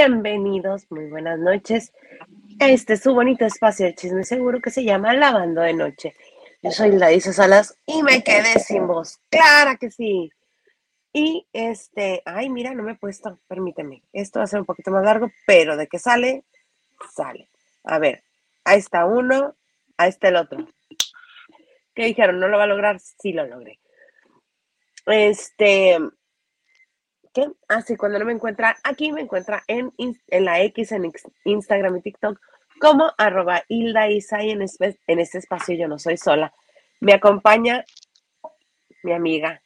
Bienvenidos, muy buenas noches. Este es su bonito espacio de chisme seguro que se llama Lavando de Noche. Yo soy Laisa Salas y me quedé sin voz. ¡Clara que sí! Y este, ay, mira, no me he puesto, permíteme. Esto va a ser un poquito más largo, pero de que sale, sale. A ver, ahí está uno, ahí está el otro. ¿Qué dijeron? ¿No lo va a lograr? Sí lo logré. Este, ¿qué? Ah, sí, cuando no me encuentra, aquí me encuentra en, en la X, en Instagram y TikTok, como arroba Hilda Isa y en este, en este espacio yo no soy sola. Me acompaña mi amiga.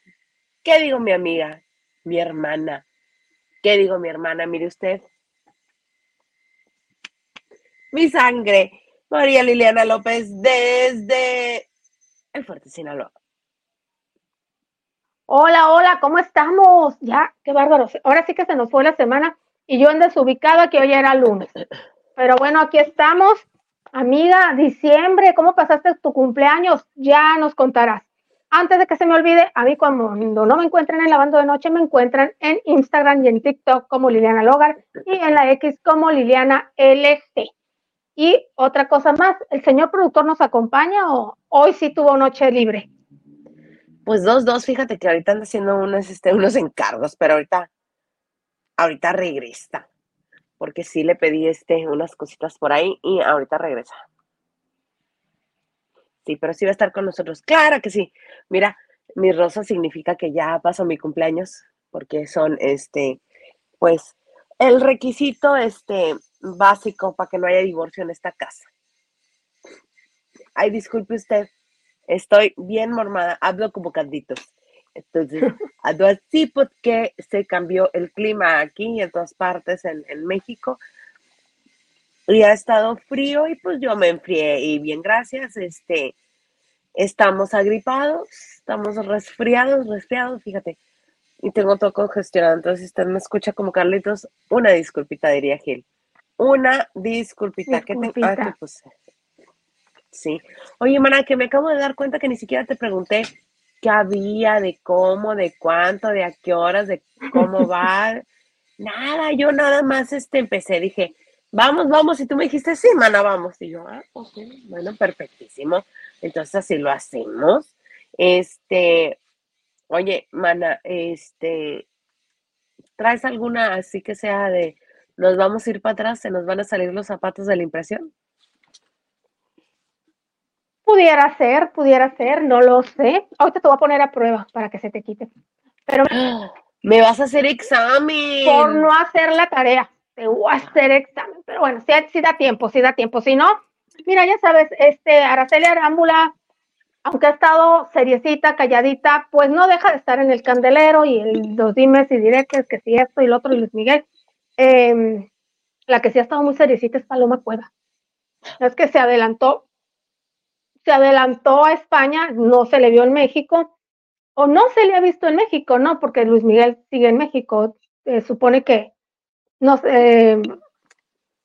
¿Qué digo mi amiga? Mi hermana. ¿Qué digo mi hermana? Mire usted. Mi sangre. María Liliana López desde el Fuerte Sinaloa. Hola, hola, ¿cómo estamos? Ya, qué bárbaro. Ahora sí que se nos fue la semana y yo en desubicada que hoy era lunes. Pero bueno, aquí estamos. Amiga, diciembre, ¿cómo pasaste tu cumpleaños? Ya nos contarás. Antes de que se me olvide, a mí cuando no me encuentran en Lavando de Noche, me encuentran en Instagram y en TikTok como Liliana Logar y en la X como Liliana LC. Y otra cosa más, ¿el señor productor nos acompaña o hoy sí tuvo noche libre? Pues dos, dos, fíjate que ahorita anda haciendo unos, este, unos encargos, pero ahorita, ahorita regresa porque sí le pedí este, unas cositas por ahí y ahorita regresa. Sí, pero sí va a estar con nosotros. Claro que sí. Mira, mi rosa significa que ya pasó mi cumpleaños, porque son, este, pues, el requisito, este, básico para que no haya divorcio en esta casa. Ay, disculpe usted, estoy bien mormada, hablo como canditos. Entonces, así porque se cambió el clima aquí y en todas partes en, México. Y ha estado frío y pues yo me enfrié y bien, gracias. Este, estamos agripados, estamos resfriados, resfriados, fíjate. Y tengo todo congestionado. Entonces, si usted me escucha como Carlitos, una disculpita, diría Gil. Una disculpita. disculpita. Que te, pues, sí. Oye, Mana, que me acabo de dar cuenta que ni siquiera te pregunté qué había, de cómo, de cuánto, de a qué horas, de cómo va. nada, yo nada más este, empecé, dije, vamos, vamos, y tú me dijiste, sí, mana, vamos. Y yo, ah, ok, bueno, perfectísimo. Entonces así lo hacemos. Este, oye, mana, este, ¿traes alguna así que sea de, nos vamos a ir para atrás, se nos van a salir los zapatos de la impresión? Pudiera ser, pudiera ser, no lo sé. Ahorita te voy a poner a prueba para que se te quite. Pero me vas a hacer examen. Por no hacer la tarea, te voy a hacer examen. Pero bueno, si, da tiempo, si da tiempo. Si no, mira, ya sabes, este Araceli Arámbula, aunque ha estado seriecita, calladita, pues no deja de estar en el candelero y el, los dimes y directos, que si esto y lo otro y Luis Miguel. Em, la que sí ha estado muy seriecita es Paloma Cueva. Es que se adelantó se adelantó a España, no se le vio en México, o no se le ha visto en México, ¿no? Porque Luis Miguel sigue en México, eh, supone que no eh,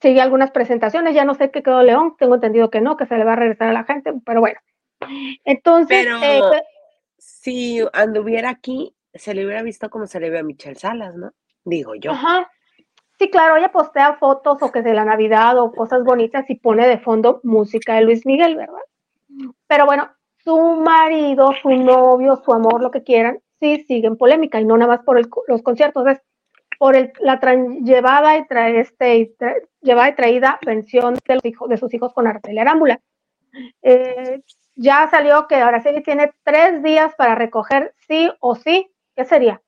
sigue algunas presentaciones, ya no sé qué quedó León, tengo entendido que no, que se le va a regresar a la gente, pero bueno. Entonces, pero eh, si anduviera aquí, se le hubiera visto como se le ve a Michelle Salas, ¿no? Digo yo. Ajá. Sí, claro, ella postea fotos o que de la Navidad o cosas bonitas y pone de fondo música de Luis Miguel, ¿verdad? Pero bueno, su marido, su novio, su amor, lo que quieran, sí siguen polémica y no nada más por los conciertos, es por el, la llevada y, este, llevada y traída pensión de, los hijos, de sus hijos con Arcelia Arámbula. Eh, ya salió que Araceli tiene tres días para recoger sí o sí. ¿Qué sería?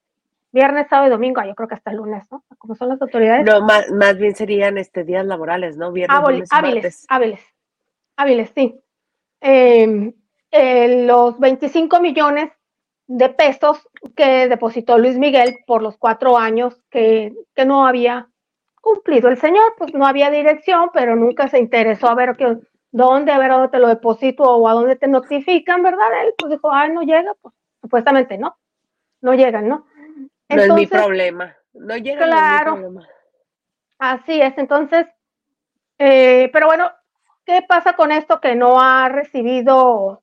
Viernes, sábado y domingo. Ah, yo creo que hasta el lunes, ¿no? Como son las autoridades. No, más, más bien serían este días laborales, ¿no? Viernes, lunes, hábiles, hábiles, hábiles, sí. Em, eh, los 25 millones de pesos que depositó Luis Miguel por los cuatro años que, que, no había cumplido el señor, pues no había dirección, pero nunca se interesó a ver que, dónde, a ver dónde te lo deposito o a dónde te notifican, ¿verdad? Él pues dijo, ay, no llega, pues supuestamente no, no llegan, ¿no? no es mi problema, no llega. Claro, no es mi problema. así es, entonces, eh, pero bueno, ¿Qué pasa con esto que no ha recibido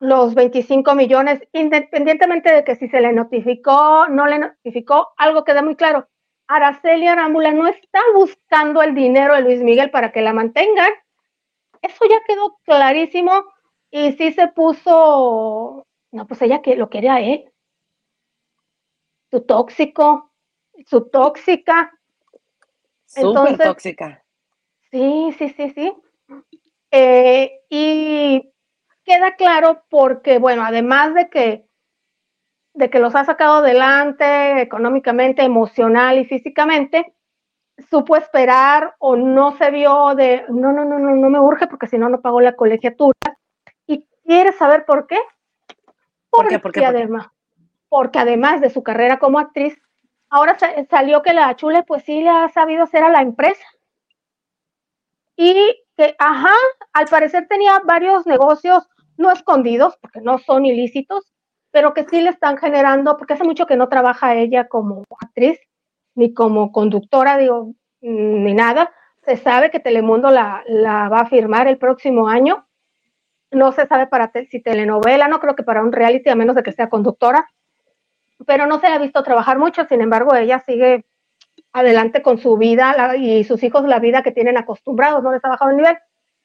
los 25 millones, independientemente de que si se le notificó, no le notificó, algo queda muy claro. Araceli Arámbula no está buscando el dinero de Luis Miguel para que la mantengan. Eso ya quedó clarísimo y sí se puso, no, pues ella que lo quería él. Su tóxico, su tóxica. Súper tóxica. Sí, sí, sí, sí. Eh, y queda claro porque, bueno, además de que, de que los ha sacado adelante económicamente, emocional y físicamente, supo esperar o no se vio de, no, no, no, no, no me urge porque si no, no pago la colegiatura. ¿Y quieres saber por qué? Porque, ¿Por qué? además, porque además de su carrera como actriz, ahora salió que la Chule pues sí le ha sabido hacer a la empresa. Y que, ajá, al parecer tenía varios negocios no escondidos, porque no son ilícitos, pero que sí le están generando, porque hace mucho que no trabaja ella como actriz, ni como conductora, digo, ni nada. Se sabe que Telemundo la, la va a firmar el próximo año. No se sabe para si telenovela, no creo que para un reality, a menos de que sea conductora, pero no se ha visto trabajar mucho, sin embargo, ella sigue adelante con su vida y sus hijos la vida que tienen acostumbrados, no les ha bajado el nivel.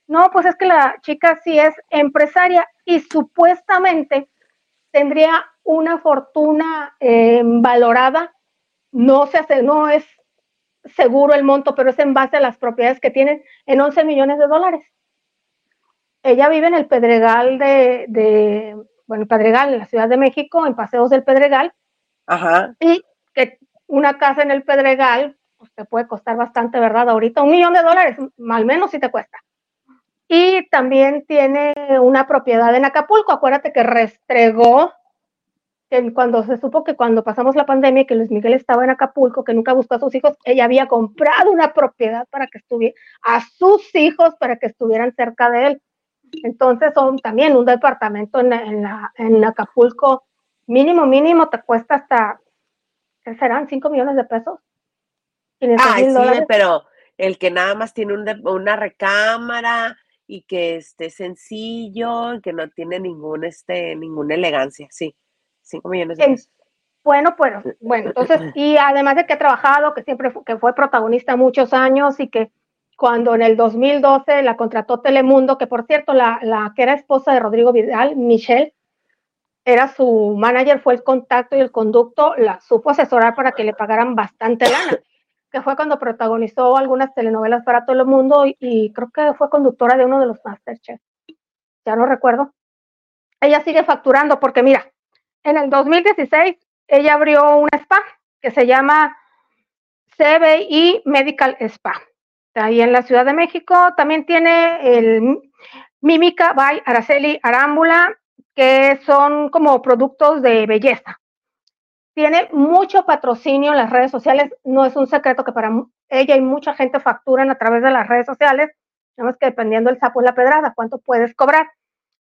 No, pues es que la chica sí es empresaria y supuestamente tendría una fortuna eh, valorada, no se hace, no es seguro el monto, pero es en base a las propiedades que tienen en 11 millones de dólares. Ella vive en el Pedregal de, de bueno, el Pedregal, en la Ciudad de México, en Paseos del Pedregal. Ajá. Y una casa en el Pedregal, pues te puede costar bastante, ¿verdad? Ahorita un millón de dólares, al menos si te cuesta. Y también tiene una propiedad en Acapulco. Acuérdate que restregó cuando se supo que cuando pasamos la pandemia que Luis Miguel estaba en Acapulco, que nunca buscó a sus hijos, ella había comprado una propiedad para que estuviera a sus hijos para que estuvieran cerca de él. Entonces son también un departamento en, en Acapulco mínimo, mínimo te cuesta hasta ¿qué serán? ¿5 millones de pesos? Ah, sí, pero el que nada más tiene una recámara y que esté sencillo, que no tiene ningún, este, ninguna elegancia, sí, 5 millones de pesos. Bueno, pues, bueno, entonces, y además de que ha trabajado, que siempre fue, que fue protagonista muchos años y que cuando en el 2012 la contrató Telemundo, que por cierto, la, la que era esposa de Rodrigo Vidal, Michelle, era su manager, fue el contacto y el conducto, la supo asesorar para que le pagaran bastante lana, que fue cuando protagonizó algunas telenovelas para todo el mundo y, creo que fue conductora de uno de los Masterchef. Ya no recuerdo. Ella sigue facturando porque mira, en el 2016 ella abrió una spa que se llama CBI Medical Spa. Ahí en la Ciudad de México también tiene el Mímica by Araceli Arámbula que son como productos de belleza. Tiene mucho patrocinio en las redes sociales, no es un secreto que para ella y mucha gente facturan a través de las redes sociales, nada que dependiendo del sapo y la pedrada, cuánto puedes cobrar.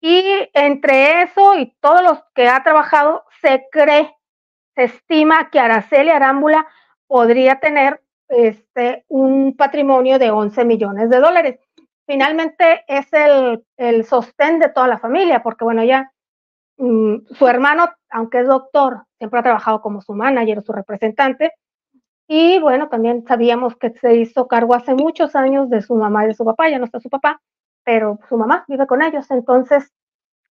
Y entre eso y todos los que ha trabajado, se cree, se estima que Araceli Arámbula podría tener este, un patrimonio de 11 millones de dólares finalmente es el, el sostén de toda la familia, porque bueno, ya mm, su hermano, aunque es doctor, siempre ha trabajado como su manager o su representante. Y bueno, también sabíamos que se hizo cargo hace muchos años de su mamá y de su papá, ya no está su papá, pero su mamá vive con ellos. Entonces,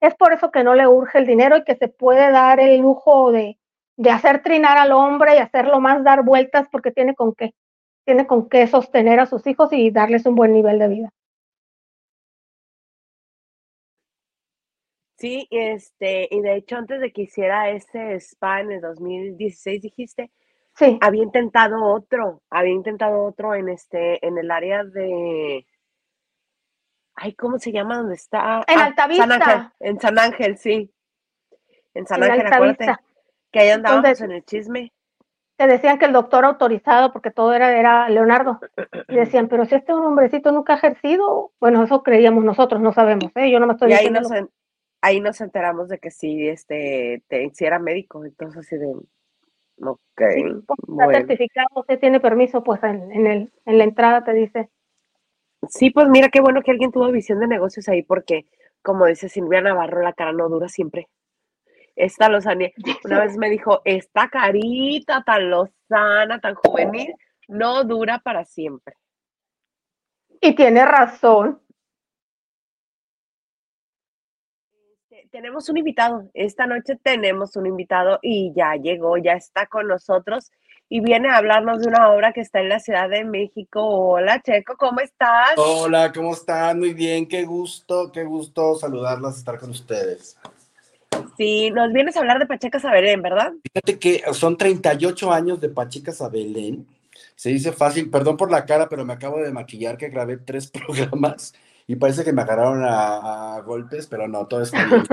es por eso que no le urge el dinero y que se puede dar el lujo de, de hacer trinar al hombre y hacerlo más dar vueltas porque tiene con qué, tiene con qué sostener a sus hijos y darles un buen nivel de vida. Sí, este, y de hecho antes de que hiciera ese spa en el 2016, dijiste, sí. había intentado otro, había intentado otro en este, en el área de, ay, ¿cómo se llama? ¿Dónde está? En ah, Altavista. San Ángel, en San Ángel, sí. En San Ángel, acuérdate, que ahí andábamos en el chisme. Te decían que el doctor autorizado, porque todo era, era Leonardo, y decían, pero si este hombrecito nunca ha ejercido, bueno, eso creíamos nosotros, no sabemos, ¿eh? yo no me estoy y diciendo ahí nos enteramos de que sí, este, te, era médico, entonces así de, ok. está certificado, usted tiene permiso, pues en, el, en la entrada te dice. Sí, pues mira qué bueno que alguien tuvo visión de negocios ahí, porque como dice Silvia Navarro, la cara no dura siempre. Esta Lozania una vez me dijo, está carita, tan sana, tan juvenil, no dura para siempre. Y tiene razón. Este, tenemos un invitado, esta noche tenemos un invitado y ya llegó, ya está con nosotros y viene a hablarnos de una obra que está en la Ciudad de México. Hola Checo, ¿cómo estás? Hola, ¿cómo están? Muy bien, qué gusto, qué gusto saludarlas, estar con ustedes. Sí, nos vienes a hablar de Pachecas a Belén, ¿verdad? Fíjate que son 38 años de Pachecas a Belén. Se dice fácil, perdón por la cara, pero me acabo de maquillar que grabé tres programas y parece que me agarraron a, golpes, pero no, todo está bien.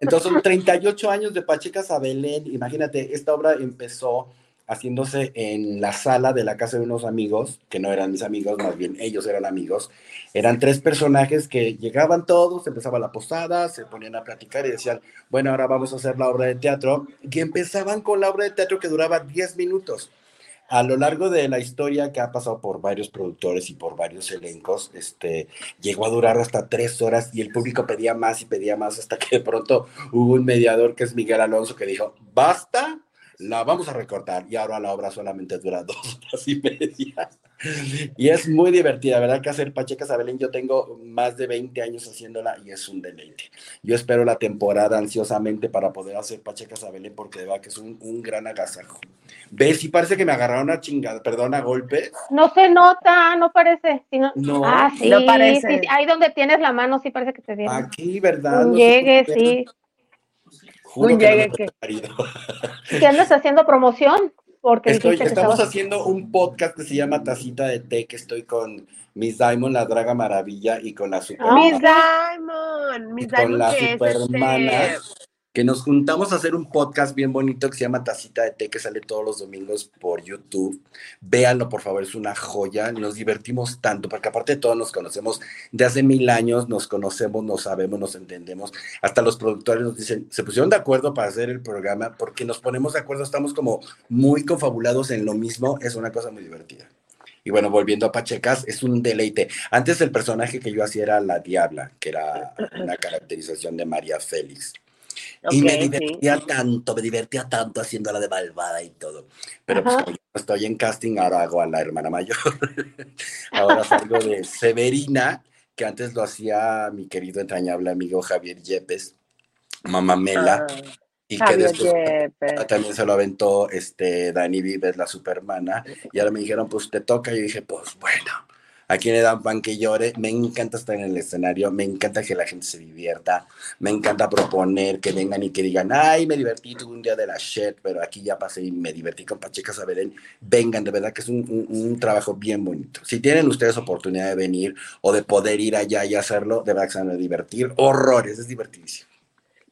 Entonces son 38 años de Pachecas a Belén. Imagínate, esta obra empezó haciéndose en la sala de la casa de unos amigos, que no eran mis amigos, más bien ellos eran amigos. Eran tres personajes que llegaban todos, empezaba la posada, se ponían a platicar y decían, bueno, ahora vamos a hacer la obra de teatro. Y empezaban con la obra de teatro que duraba 10 minutos. A lo largo de la historia que ha pasado por varios productores y por varios elencos, este, llegó a durar hasta tres horas y el público pedía más y pedía más hasta que de pronto hubo un mediador que es Miguel Alonso que dijo, basta, la vamos a recortar y ahora la obra solamente dura dos horas y media. Y es muy divertida, ¿verdad? Que hacer Pacheca Sabelén, yo tengo más de 20 años haciéndola y es un deleite. Yo espero la temporada ansiosamente para poder hacer Pacheca Sabelén porque de verdad que es un, un gran agasajo. ¿Ves? Y parece que me agarraron una chingada, perdón, a golpe. No se nota, no parece. no, ah, sí, no parece. ahí donde tienes la mano sí parece que te viene. Aquí, ¿verdad? llegue, sí. Juro que, ¿Qué andas haciendo promoción? Porque estamos haciendo un podcast que se llama Tacita de Té, que estoy con Miss Diamond, la Draga Maravilla, y con la Super. Miss Diamond, Miss Diamond, con la Supermana. Este que nos juntamos a hacer un podcast bien bonito que se llama Tacita de Té, que sale todos los domingos por YouTube. Véanlo, por favor, es una joya. Nos divertimos tanto, porque aparte de todo nos conocemos de hace mil años, nos conocemos, nos sabemos, nos entendemos. Hasta los productores nos dicen, se pusieron de acuerdo para hacer el programa, porque nos ponemos de acuerdo, estamos como muy confabulados en lo mismo, es una cosa muy divertida. Y bueno, volviendo a Pachecas, es un deleite. Antes el personaje que yo hacía era la Diabla, que era una caracterización de María Félix y me divertía tanto, me divertía tanto haciéndola de malvada y todo. Pero pues como estoy en casting, ahora hago a la hermana mayor. ahora salgo de Severina, que antes lo hacía mi querido entrañable amigo Javier Yepes, Mamá Mela. Ah, y que después también se lo aventó este Dani Vives, la supermana, y ahora me dijeron, pues te toca, y yo dije, pues bueno, a quien le dan pan que llore. Me encanta estar en el escenario, me encanta que la gente se divierta, me encanta proponer que vengan y que digan, ay, me divertí, tuve un día de la shit, pero aquí ya pasé y me divertí con Pacheca Saberén. Vengan, de verdad que es un, trabajo bien bonito. Si tienen ustedes oportunidad de venir o de poder ir allá y hacerlo, de verdad que se van a divertir. Horrores, es divertidísimo.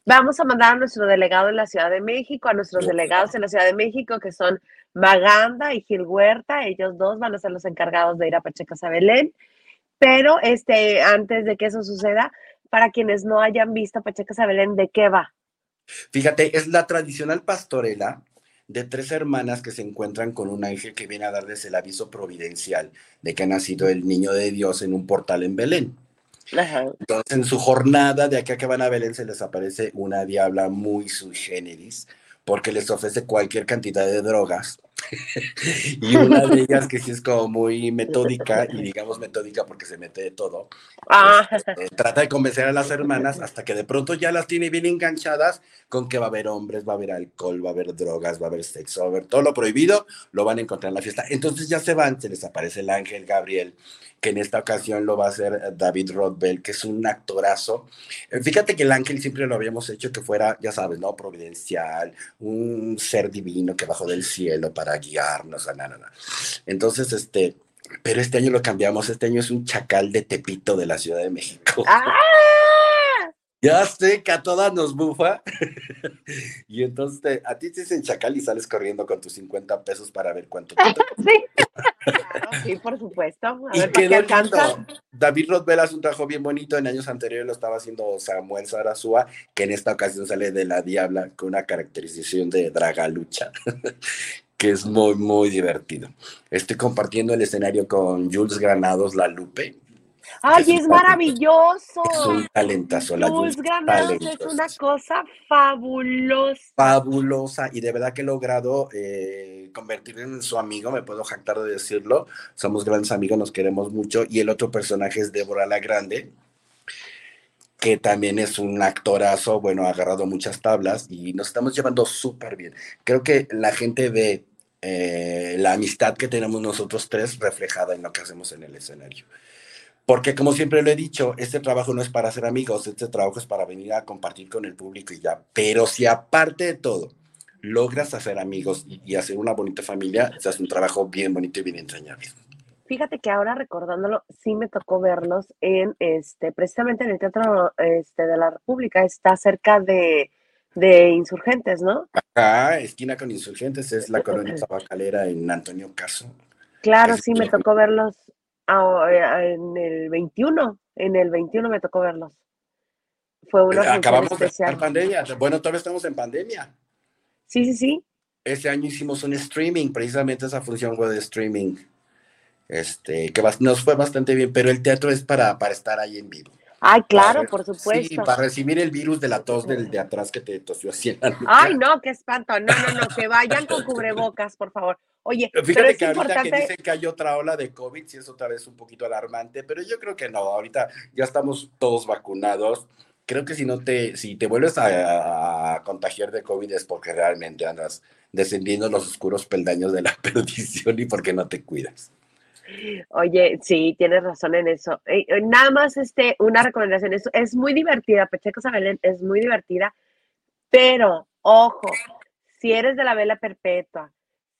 Vamos a mandar a nuestro delegado en la Ciudad de México, a nuestros delegados en la Ciudad de México, que son Maganda y Gil Huerta, ellos dos van a ser los encargados de ir a Pachecas a Belén. Pero este, antes de que eso suceda, para quienes no hayan visto Pachecas a Belén, ¿de qué va? Fíjate, es la tradicional pastorela de tres hermanas que se encuentran con un ángel que viene a darles el aviso providencial de que ha nacido el niño de Dios en un portal en Belén. Entonces, en su jornada de acá que van a Belén, se les aparece una diabla muy sui generis, porque les ofrece cualquier cantidad de drogas. y una de ellas que sí es como muy metódica, y digamos metódica porque se mete de todo, ah. este, trata de convencer a las hermanas hasta que de pronto ya las tiene bien enganchadas con que va a haber hombres, va a haber alcohol, va a haber drogas, va a haber sexo, va a haber todo lo prohibido, lo van a encontrar en la fiesta. Entonces ya se van, se les aparece el ángel Gabriel, que en esta ocasión lo va a hacer eh, David Rothbell, que es un actorazo. Eh, fíjate que el ángel siempre lo habíamos hecho que fuera, ya sabes, ¿no? Providencial, un ser divino que bajó del cielo para guiarnos, a nada, nada. Entonces, este, pero este año lo cambiamos, este año es un chacal de Tepito de la Ciudad de México. ¡Ah! Ya sé que a todas nos bufa. y entonces a ti te dicen chacal y sales corriendo con tus 50 pesos para ver cuánto Sí. Claro, sí, por supuesto. A y ver, quedó lindo. David Rothbell hace un trabajo bien bonito. En años anteriores lo estaba haciendo Samuel Sarasúa, que en esta ocasión sale de la Diabla con una caracterización de Dragalucha. Que es muy, muy divertido. Estoy compartiendo el escenario con Jules Granados La Lupe, Ay, es, maravilloso. Es un talentazo. La Jules Granados es una cosa fabulosa. Fabulosa. Y de verdad que he logrado eh, convertirme en su amigo, me puedo jactar de decirlo. Somos grandes amigos, nos queremos mucho. Y el otro personaje es Débora la Grande, que también es un actorazo, bueno, ha agarrado muchas tablas y nos estamos llevando súper bien. Creo que la gente ve eh, la amistad que tenemos nosotros tres reflejada en lo que hacemos en el escenario. Porque como siempre lo he dicho, este trabajo no es para ser amigos, este trabajo es para venir a compartir con el público y ya. Pero si aparte de todo logras hacer amigos y, hacer una bonita familia, se hace un trabajo bien bonito y bien entrañable. Fíjate que ahora recordándolo, sí me tocó verlos en este, precisamente en el Teatro este, de la República, está cerca de, de Insurgentes, ¿no? Acá, esquina con Insurgentes, es la colonia tabacalera en Antonio Caso. Claro, sí me tocó verlos en el 21, en el 21 me tocó verlos. Fue una eh, Acabamos de estar pandemia. Bueno, todavía estamos en pandemia. Sí, sí, sí. Este año hicimos un streaming, precisamente esa función fue de streaming. Este, que nos fue bastante bien, pero el teatro es para, para estar ahí en vivo. Ay, claro, por supuesto. Sí, para recibir el virus de la tos del de atrás que te tosió así Ay, no, qué espanto. No, no, no, que vayan con cubrebocas, por favor. Oye, fíjate que ahorita que dicen que hay otra ola de COVID, sí es otra vez un poquito alarmante, pero yo creo que no, ahorita ya estamos todos vacunados. Creo que si no te, si te vuelves a, contagiar de COVID es porque realmente andas descendiendo los oscuros peldaños de la perdición y porque no te cuidas. Oye, sí, tienes razón en eso. Eh, eh, nada más este, una recomendación, es, es muy divertida, Pacheco Sabelén es muy divertida, pero ojo, si eres de la vela perpetua,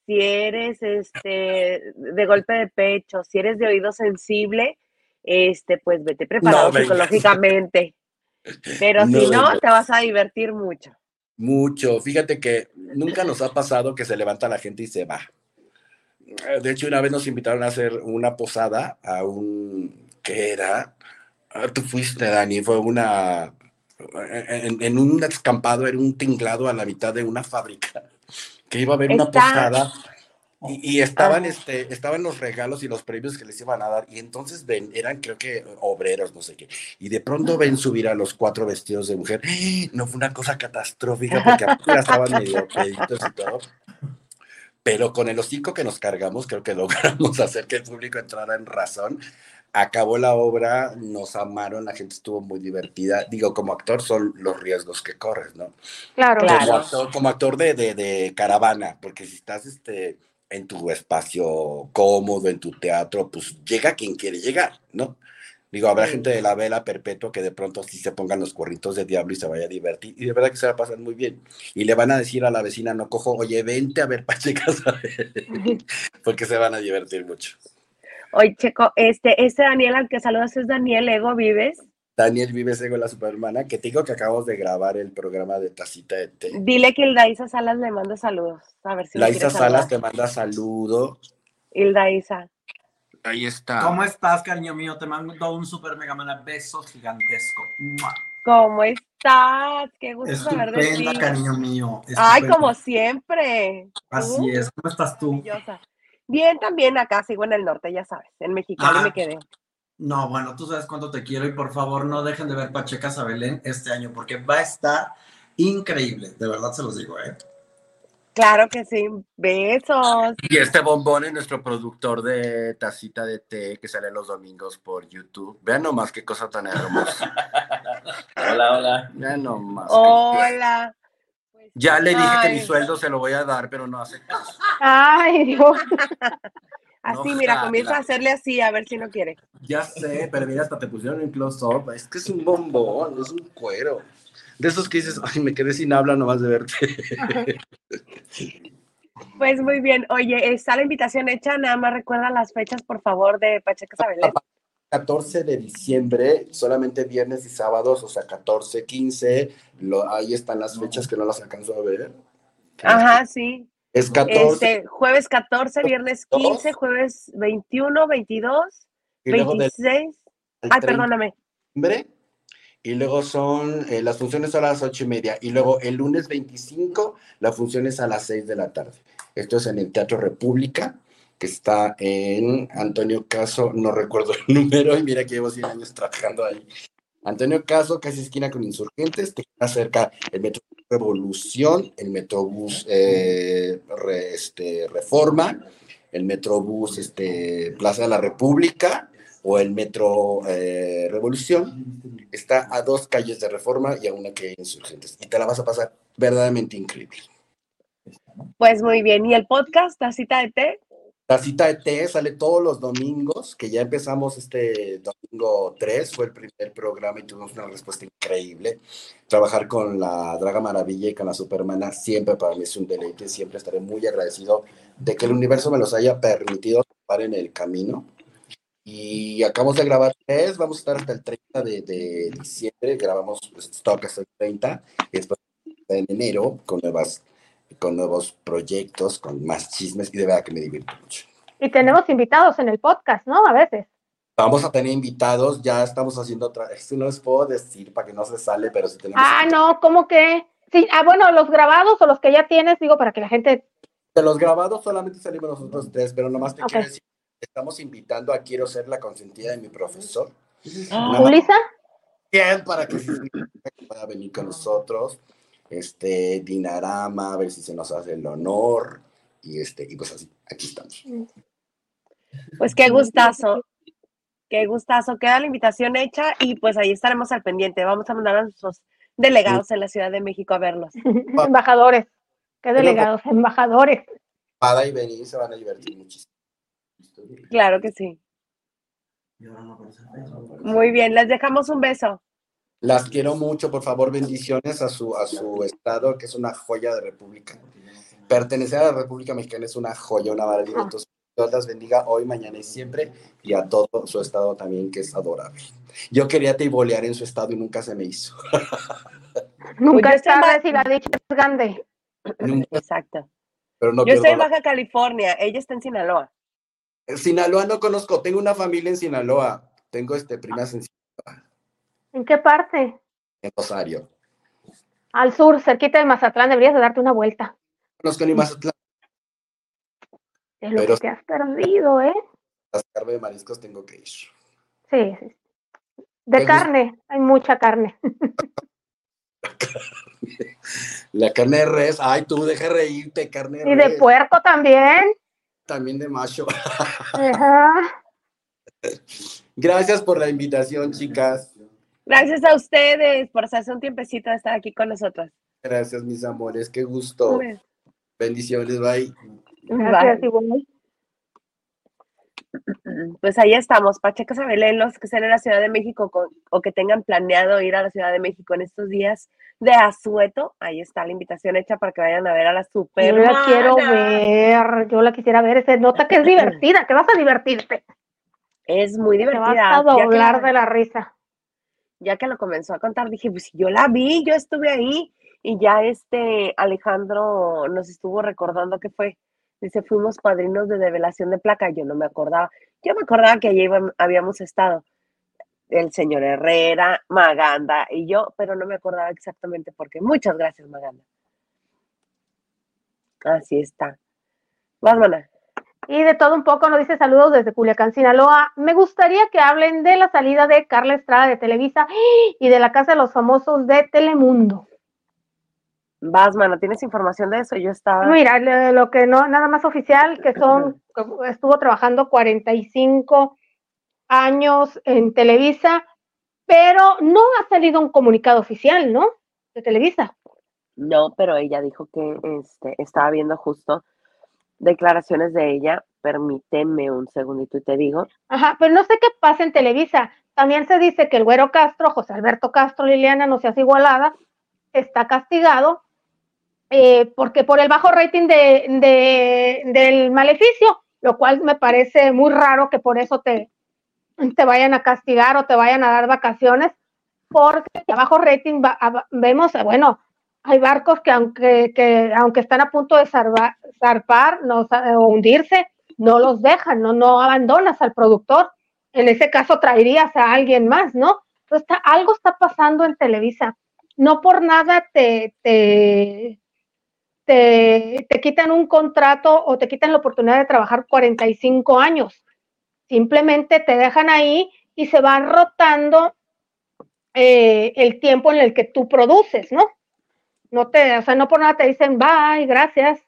si eres este, de golpe de pecho, si eres de oído sensible, este, pues vete preparado psicológicamente. Pero si no, te vas a divertir mucho. Mucho. Fíjate que nunca nos ha pasado que se levanta la gente y se va. De hecho, una vez nos invitaron a hacer una posada a un, ¿qué era? Ah, tú fuiste, Dani, fue una, en, en un escampado, era un tinglado a la mitad de una fábrica que iba a haber una posada y, estaban, este, estaban los regalos y los premios que les iban a dar. Y entonces ven, eran creo que obreros, no sé qué. Y de pronto ven subir a los cuatro vestidos de mujer. No fue una cosa catastrófica porque apenas estaban medio peditos y todo. Pero con el hocico que nos cargamos, creo que logramos hacer que el público entrara en razón acabó la obra, nos amaron, la gente estuvo muy divertida. Digo, como actor son los riesgos que corres, ¿no? Claro, como claro. Actor, como actor de, de, de, caravana, porque si estás este, en tu espacio cómodo, en tu teatro, pues llega quien quiere llegar, ¿no? Digo, habrá gente de la vela perpetua que de pronto sí se pongan los cuerritos de diablo y se vaya a divertir. Y de verdad que se va a pasar muy bien. Y le van a decir a la vecina, no cojo, oye, vente a ver Pachecas, porque se van a divertir mucho. Oye, Checo, este, este Daniel al que saludas es Daniel Ego Vives. Daniel Vives Ego, la superhermana, que te digo que acabamos de grabar el programa de Tacita de Té. Dile que Hilda Isa Salas le manda saludos. A ver si La Isa Salas te manda saludos. Hilda Isa. Ahí está. ¿Cómo estás, cariño mío? Te mando un super mega mana beso gigantesco. ¿Cómo estás? Qué gusto saber de ti. cariño mío. Ay, como siempre. Así es. ¿Cómo estás tú? Bien, también acá sigo en el norte, ya sabes, en Mexicali me quedé. No, bueno, tú sabes cuánto te quiero y por favor no dejen de ver Pacheca Sabelén este año porque va a estar increíble, de verdad se los digo, ¿eh? Claro que sí, besos. Y este bombón es nuestro productor de tacita de té que sale los domingos por YouTube. Vean nomás qué cosa tan hermosa. hola, hola. Vean nomás. Hola. Ya le dije que mi sueldo se lo voy a dar, pero no hace caso. Ay, Dios. Así, mira, comienza a hacerle así, a ver si no quiere. Ya sé, pero mira, hasta te pusieron un close-up. Es que es un bombón, es un cuero. De esos que dices, ay, me quedé sin habla nomás de verte. Pues muy bien. Oye, está la invitación hecha. Nada más recuerda las fechas, por favor, de Pacheco Sabelén. 14 de diciembre, solamente viernes y sábados, o sea, 14, 15, lo, ahí están las fechas que no las alcanzo a ver. Ajá, sí. Es 14. Este, jueves 14, viernes 15, jueves 21, 22, 26. Ay, perdóname. Y luego son, eh, las funciones son a las ocho y media. Y luego el lunes 25, la función es a las 6 de la tarde. Esto es en el Teatro República que está en Antonio Caso, no recuerdo el número, y mira que llevo 100 años trabajando ahí. Antonio Caso, casi esquina con Insurgentes, que está cerca el Metro Revolución, el Metrobús eh, este, Reforma, el Metrobús este, Plaza de la República o el Metro eh, Revolución. Está a dos calles de Reforma y a una que Insurgentes. Y te la vas a pasar verdaderamente increíble. Pues muy bien. ¿Y el podcast, la cita de té? La cita de té sale todos los domingos, que ya empezamos este domingo 3, fue el primer programa y tuvimos una respuesta increíble. Trabajar con la Draga Maravilla y con la Supermana siempre para mí es un deleite, siempre estaré muy agradecido de que el universo me los haya permitido en el camino. Y acabamos de grabar tres, vamos a estar hasta el 30 de, diciembre, grabamos stock hasta el 30, y después en enero con nuevas con nuevos proyectos, con más chismes y de verdad que me divierto mucho. Y tenemos invitados en el podcast, ¿no? A veces. Vamos a tener invitados, ya estamos haciendo otra, esto no les puedo decir para que no se sale, pero si tenemos... Ah, no, ¿cómo que? Sí, ah, bueno, los grabados o los que ya tienes, digo, para que la gente... De los grabados solamente salimos nosotros tres, pero nomás te quiero decir, estamos invitando a Quiero ser la consentida de mi profesor. ¿Ulisa? Bien, para que, que pueda venir con nosotros este, Dinarama, a ver si se nos hace el honor, y este, y pues así, aquí estamos. Pues qué gustazo, qué gustazo, queda la invitación hecha y pues ahí estaremos al pendiente, vamos a mandar a nuestros delegados en la Ciudad de México a verlos. embajadores, qué delegados, embajadores. Para y venir se van a divertir muchísimo. Claro que sí. Muy bien, les dejamos un beso. Las quiero mucho, por favor, bendiciones a su, a su estado, que es una joya de república. Pertenecer a la República Mexicana es una joya, una maravilla. Ah. Entonces, Dios las bendiga hoy, mañana y siempre, y a todo su estado también, que es adorable. Yo quería teibolear en su estado y nunca se me hizo. Nunca es tarde si la dicha es grande. Exacto. Yo estoy en Baja California, ella está en Sinaloa. Sinaloa no conozco, tengo una familia en Sinaloa, tengo este, primas en Sinaloa. ¿En qué parte? En Rosario. Al sur, cerquita de Mazatlán, deberías de darte una vuelta. Conozco ni Mazatlán. Es lo que te has perdido, ¿eh? Las carne de mariscos tengo que ir. Sí, sí. De carne, hay mucha carne. La carne de res, ay, tú deja reírte, carne de Y de puerco también. También de macho. Gracias por la invitación, chicas. Gracias a ustedes por hacerse un tiempecito de estar aquí con nosotros. Gracias, mis amores, qué gusto. Bendiciones, bye. Gracias, Pues ahí estamos, Pacheca Sabelén, los que estén en la Ciudad de México o que tengan planeado ir a la Ciudad de México en estos días de asueto, ahí está la invitación hecha para que vayan a ver a la super. Yo la quiero ver, yo la quisiera ver, se nota que es divertida, que vas a divertirte. Es muy divertida. Te vas a doblar de la risa ya que lo comenzó a contar, dije, pues yo la vi, yo estuve ahí. Y ya este Alejandro nos estuvo recordando que fue, dice, fuimos padrinos de develación de placa, yo no me acordaba. Yo me acordaba que allí habíamos estado el señor Herrera, Maganda y yo, pero no me acordaba exactamente por qué. Muchas gracias, Maganda. Así está. Vas, y de todo un poco nos dice saludos desde Culiacán, Sinaloa. Me gustaría que hablen de la salida de Carla Estrada de Televisa y de la Casa de los Famosos de Telemundo. Vas, mano, ¿tienes información de eso? Yo estaba. Mira, lo que no, nada más oficial, que son, estuvo trabajando 45 años en Televisa, pero no ha salido un comunicado oficial, ¿no? De Televisa. No, pero ella dijo que este, estaba viendo justo declaraciones de ella. Permíteme un segundito y te digo. Ajá, pero no sé qué pasa en Televisa. También se dice que el güero Castro, José Alberto Castro, Liliana, no seas igualada, está castigado eh, porque por el bajo rating de, del maleficio, lo cual me parece muy raro que por eso te, te vayan a castigar o te vayan a dar vacaciones, porque bajo rating vemos, bueno, hay barcos que aunque, que, aunque están a punto de zarpar o hundirse, no los dejan, no, no abandonas al productor. En ese caso traerías a alguien más, ¿no? Entonces, algo está pasando en Televisa. No por nada te, te, te, te quitan un contrato o te quitan la oportunidad de trabajar 45 años. Simplemente te dejan ahí y se van rotando eh, el tiempo en el que tú produces, ¿no? No te, o sea, no por nada te dicen bye, gracias.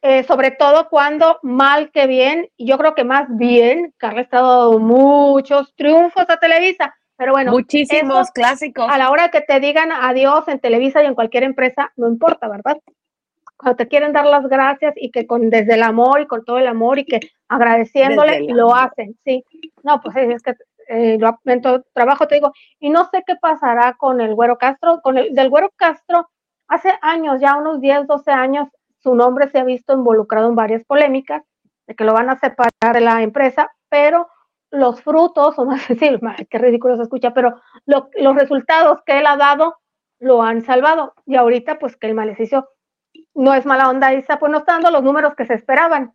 Eh, sobre todo cuando mal que bien, y yo creo que más bien, Carla ha dado muchos triunfos a Televisa, pero bueno. Muchísimos clásicos. A la hora que te digan adiós en Televisa y en cualquier empresa, no importa, ¿verdad? Cuando te quieren dar las gracias y que con desde el amor y con todo el amor y que agradeciéndole lo hacen, sí. No, pues es que eh, en todo trabajo te digo, y no sé qué pasará con el Güero Castro, con el del Güero Castro, hace años, ya unos 10, 12 años, su nombre se ha visto involucrado en varias polémicas de que lo van a separar de la empresa, pero los frutos, o más decir, qué ridículo se escucha, pero los resultados que él ha dado lo han salvado. Y ahorita, pues que el maleficio no es mala onda, Isa, pues no está dando los números que se esperaban.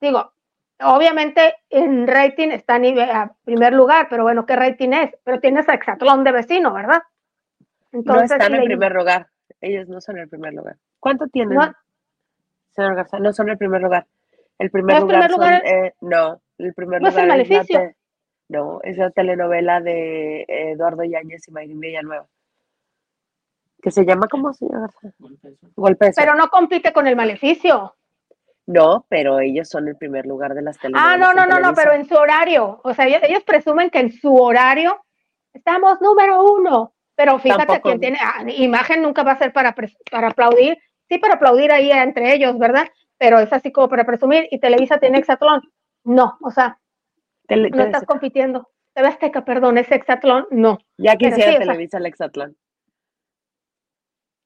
Digo, obviamente en rating está a primer lugar, pero bueno, ¿qué rating es? Pero tienes a Exatlón de vecino, ¿verdad? Entonces, no están en primer lugar. Ellos no son el primer lugar. ¿Cuánto tienen? señor Garza, no son el primer lugar. El primer lugar, eh, no, el primer lugar es, la no, es la telenovela de Eduardo Yáñez y Mayrín Villanueva. Que se llama ¿cómo, señor Garza? Golpe Pero no compite con el maleficio. No, pero ellos son el primer lugar de las telenovelas. Ah, no, no, no, no, pero en su horario. O sea, ellos, presumen que en su horario estamos número uno. Pero fíjate, quien tiene ah, imagen nunca va a ser para, para aplaudir sí para aplaudir ahí entre ellos, ¿verdad? Pero es así como para presumir y Televisa tiene Exatlón. No, o sea, no estás compitiendo. TV Azteca, perdón, es Exatlón, no. Ya quisiera Televisa el Exatlón.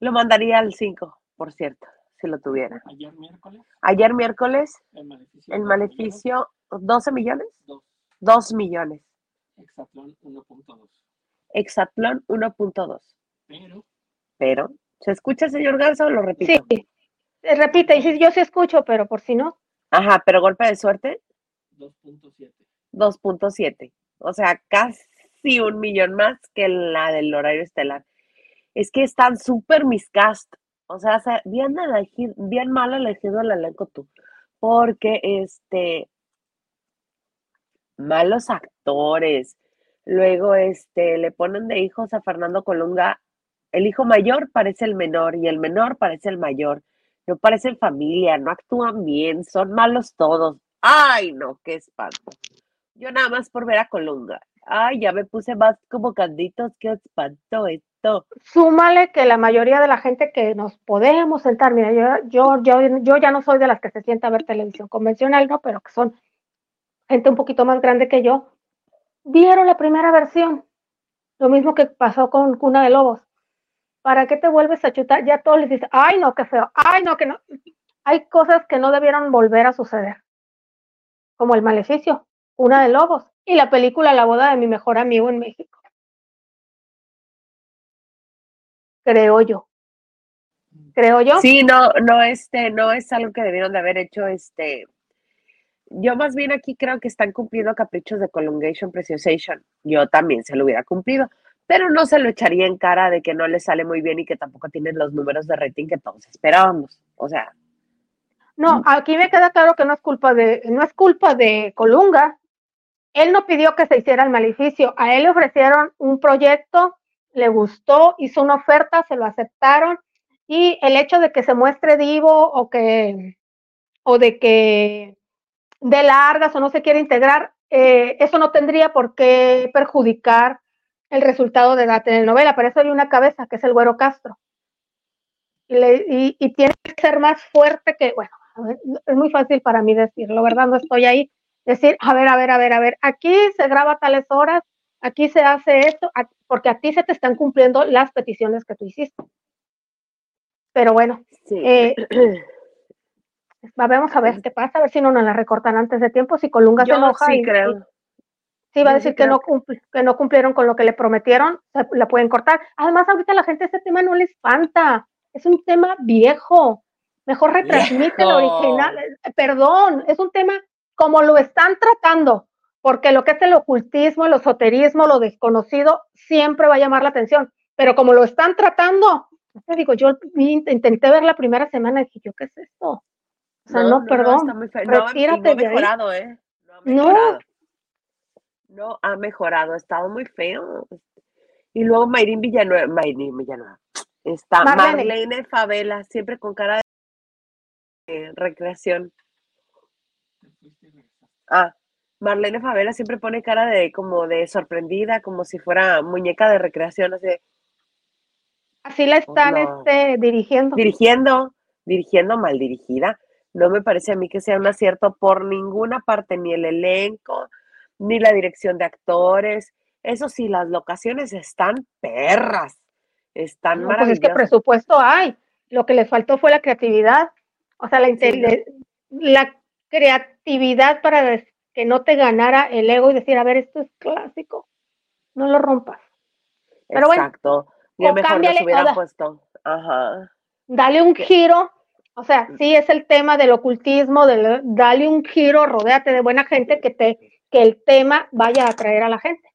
Lo mandaría al 5, por cierto, si lo tuviera. Ayer miércoles. Ayer miércoles. El maleficio. 12 millones. 2 millones. Exatlón 1.2. Exatlón 1.2. Pero. Pero ¿Se escucha, señor Garza, o lo repito? Sí, repite, y yo sí escucho, pero por si no. Ajá, pero golpe de suerte. 2.7. 2.7. O sea, casi un millón más que la del horario estelar. Es que están súper miscast. O sea, bien, bien mal elegido el elenco tú. Porque, este, malos actores. Luego, este, le ponen de hijos a Fernando Colunga el hijo mayor parece el menor y el menor parece el mayor. No parecen familia, no actúan bien, son malos todos. Ay, no, qué espanto. Yo nada más por ver a Colunga. Ay, ya me puse más como canditos, qué espanto esto. Súmale que la mayoría de la gente que nos podemos sentar, mira, yo, yo, yo, ya no soy de las que se sienta a ver televisión convencional, ¿no? Pero que son gente un poquito más grande que yo, vieron la primera versión. Lo mismo que pasó con Cuna de Lobos. ¿para qué te vuelves a chutar? Ya todos les dicen, ay, no, qué feo, ay, no, que no. Hay cosas que no debieron volver a suceder, como el maleficio, una de lobos, y la película La boda de mi mejor amigo en México. Creo yo. Creo yo. Sí, no, no, este, no es algo que debieron de haber hecho, este. Yo más bien aquí creo que están cumpliendo caprichos de Colungation Preciosation. Yo también se lo hubiera cumplido pero no se lo echaría en cara de que no le sale muy bien y que tampoco tiene los números de rating que todos esperábamos. O sea. No, aquí me queda claro que no es culpa de, no es culpa de Colunga. Él no pidió que se hiciera el maleficio. A él le ofrecieron un proyecto, le gustó, hizo una oferta, se lo aceptaron. Y el hecho de que se muestre divo o que, o de que de largas o no se quiere integrar, eh, eso no tendría por qué perjudicar el resultado de la telenovela. Por eso hay una cabeza, que es el Güero Castro. Y, y, tiene que ser más fuerte que, bueno, es muy fácil para mí decirlo, ¿verdad? No estoy ahí. Decir, a ver, a ver, a ver, a ver, aquí se graba tales horas, aquí se hace esto, porque a ti se te están cumpliendo las peticiones que tú hiciste. Pero bueno, eh, vamos a ver qué pasa, a ver si no nos la recortan antes de tiempo, si Colunga se enoja. Sí, creo. Sí, va a decir que no, que no cumplieron con lo que le prometieron, la pueden cortar. Además, ahorita la gente ese tema no le espanta, es un tema viejo. Mejor retransmite el original. Eh, perdón, es un tema como lo están tratando, porque lo que es el ocultismo, el esoterismo, lo desconocido, siempre va a llamar la atención. Pero como lo están tratando, Te digo, yo intenté ver la primera semana y dije, ¿yo qué es esto? O sea, no, perdón. está muy feo. No, ha de ahí. mejorado, ¿eh? No ha mejorado. No ha mejorado, ha estado muy feo. Y luego Mayrín Villanueva, Mayrín Villanueva. Está Marlene. Marlene Favela, siempre con cara de recreación. Te fuiste y regresaste. Ah, Marlene Favela siempre pone cara de como de sorprendida, como si fuera muñeca de recreación, así de- Así la están no. este, dirigiendo. dirigiendo, dirigiendo mal dirigida. No me parece a mí que sea un acierto por ninguna parte, ni el elenco, ni la dirección de actores. Eso sí, las locaciones están perras, están No, pues es que maravillosas. presupuesto hay. Lo que les faltó fue la creatividad. O sea, la, Sí, la creatividad para que no te ganara el ego y decir, a ver, esto es clásico. No lo rompas. pero bueno, Exacto. Ya o mejor cámbiale, nos hubieran o da- puesto. Ajá. Dale un ¿Qué? giro. O sea, sí es el tema del ocultismo, del, dale un giro, rodéate de buena gente que te que el tema vaya a atraer a la gente.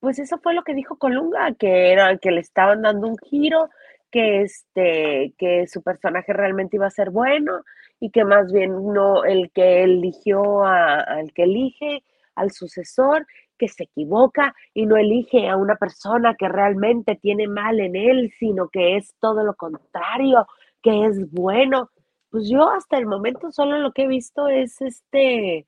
Pues eso fue lo que dijo Colunga, que era que le estaban dando un giro, que este, que su personaje realmente iba a ser bueno y que más bien no el que eligió a- al que elige al sucesor, que se equivoca y no elige a una persona que realmente tiene mal en él, sino que es todo lo contrario, que es bueno. Pues yo hasta el momento solo lo que he visto es este,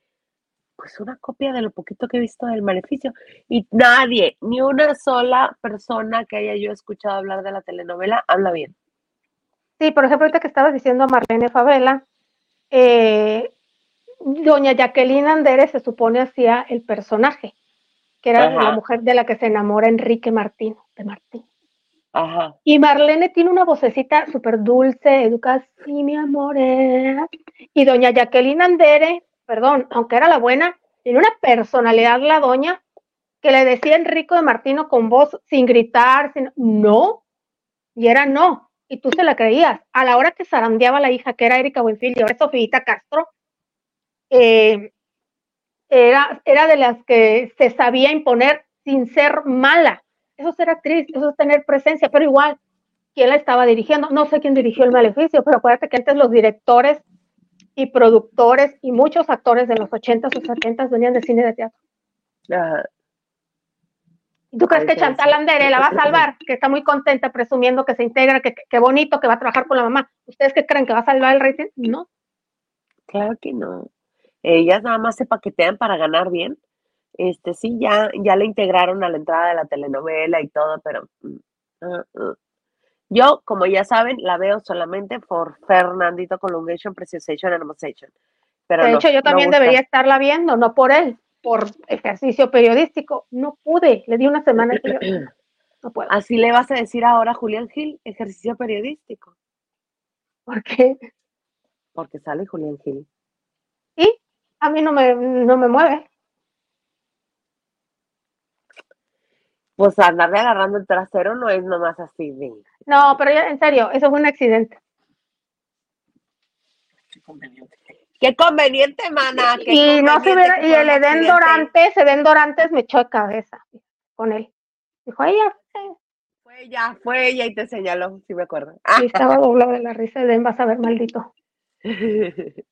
pues una copia de lo poquito que he visto del maleficio. Y nadie, ni una sola persona que haya yo escuchado hablar de la telenovela habla bien. Sí, por ejemplo, ahorita que estabas diciendo a Marlene Favela, eh, doña Jacqueline Andere se supone hacía el personaje, que era Ajá. la mujer de la que se enamora Enrique Martín, de Martín. Ajá. Y Marlene tiene una vocecita súper dulce, educada, sí, mi amor. eh". Y doña Jacqueline Andere, perdón, aunque era la buena, tiene una personalidad la doña que le decía Enrico de Martino con voz sin gritar, sin no, y era no, y tú se la creías. A la hora que zarandeaba la hija, que era Erika Buenfil y ahora es Castro, eh, era, era de las que se sabía imponer sin ser mala. Eso es ser actriz, eso es tener presencia, pero igual, ¿quién la estaba dirigiendo? No sé quién dirigió el maleficio, pero acuérdate que antes los directores y productores y muchos actores de los 80s o 70s venían de cine de teatro. Ajá. ¿Y tú crees que Chantal. Andere la va a salvar? Que está muy contenta presumiendo que se integra, que, que bonito, que va a trabajar con la mamá. ¿Ustedes qué creen que va a salvar el rating? No. Claro que no. Ellas nada más se paquetean para ganar bien. Este sí, ya, ya le integraron a la entrada de la telenovela y todo, pero mm, ah, ah. yo, como ya saben, la veo solamente por Fernandito Colungation, Preciosation and Homosation. Pero De no, hecho, yo no también gusta. debería estarla viendo, no por él, por ejercicio periodístico. No pude, le di una semana que yo no puedo. Así le vas a decir ahora a Julián Gil, ejercicio periodístico, Porque porque sale Julián Gil. y a mí no me, no me mueve. Pues andarle agarrando el trasero no es nomás así. No, pero ya, en serio, eso fue un accidente. Qué conveniente. ¡Qué conveniente, mana! qué Y no se hubiera, y el Edén. Dorantes, Edén Dorantes me echó de cabeza con él. Dijo, ay, ya, eh". Fue ella, fue ella y te señaló, sí me acuerdo. Y estaba doblado de la risa, Edén, vas a ver, maldito.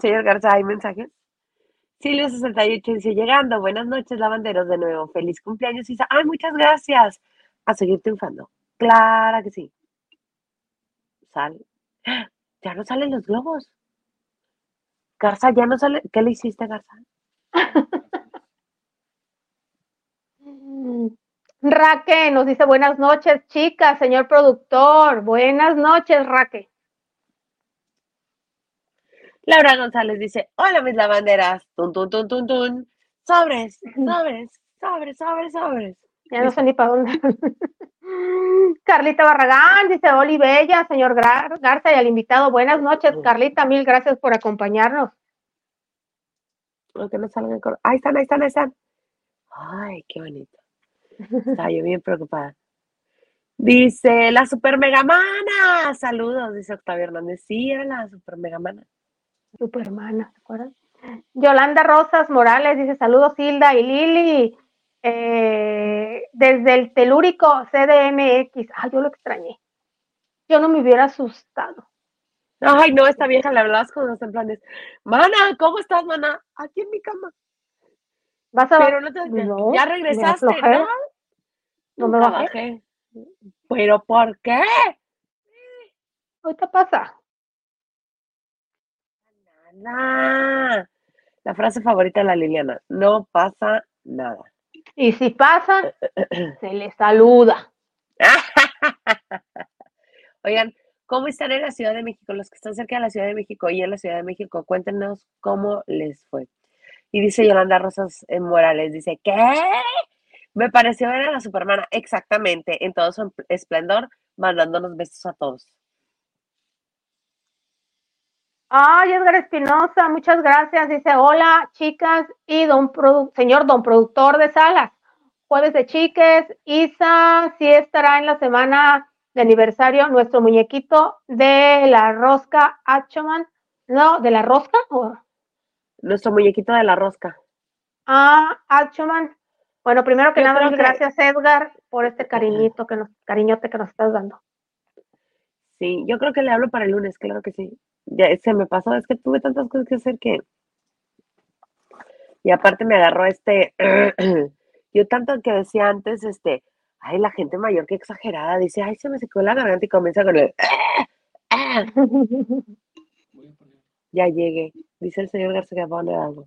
Señor Garza, ¿hay mensajes? Silvio68 dice, llegando, buenas noches, lavanderos, de nuevo. Feliz cumpleaños, Isa. Ay, muchas gracias. A seguir triunfando. Clara que sí. Sal. Ya no salen los globos. Garza, ya no sale. ¿Qué le hiciste, Garza? Raque nos dice buenas noches, chicas, señor productor. Buenas noches, Raque. Laura González dice, hola mis lavanderas. Tun, tun, tun, tun, tun. Sobres, sobres, sobres, sobres, sobres. Ya no sé ni para dónde. Carlita Barragán dice, Oli Bella, señor Gar- Garza y al invitado. Buenas noches, Carlita, mil gracias por acompañarnos. Aunque no salgan cor- Ahí están, ahí están, ahí están. Ay, qué bonito. Estaba yo bien preocupada. Dice la super megamana. Saludos, dice Octavio Hernández. Sí, era la super megamana. Supermana, ¿se acuerdan? Yolanda Rosas Morales dice saludos Hilda y Lili eh, desde el telúrico CDMX. Ah, yo lo extrañé. yo no me hubiera asustado. Ay, no, esta vieja le hablabas con los planes. Mana, ¿cómo estás, mana? Aquí en mi cama. Vas a Pero no te, no, ya regresaste. ¿no? No me bajé. ¿Pero por qué? Ahorita pasa. Nada. La frase favorita de la Liliana, no pasa nada. Y si pasa, se le saluda. Oigan, ¿cómo están en la Ciudad de México? Los que están cerca de la Ciudad de México y en la Ciudad de México, cuéntenos cómo les fue. Y dice Yolanda Rosas eh, Morales, dice, ¿qué? Me pareció ver a la Supermana exactamente en todo su esplendor, mandándonos besos a todos. Ay, Edgar Espinosa, muchas gracias. Dice, hola, chicas y don señor don productor de salas. Jueves de chiques, Isa, sí estará en la semana de aniversario nuestro muñequito de la rosca Achoman. No, ¿de la rosca? o- Nuestro muñequito de la rosca. Ah, Achoman. Bueno, primero que Yo nada, que- gracias, Edgar, por este cariñito que nos, cariñote que nos estás dando. Sí, yo creo que le hablo para el lunes, claro que sí. Ya se me pasó, es que tuve tantas cosas que hacer que. Y aparte me agarró este. Yo tanto que decía antes, este, ay, la gente mayor que exagerada, dice, ay, se me secó la garganta y comienza con el. Ya llegué, dice el señor García que va a poner algo.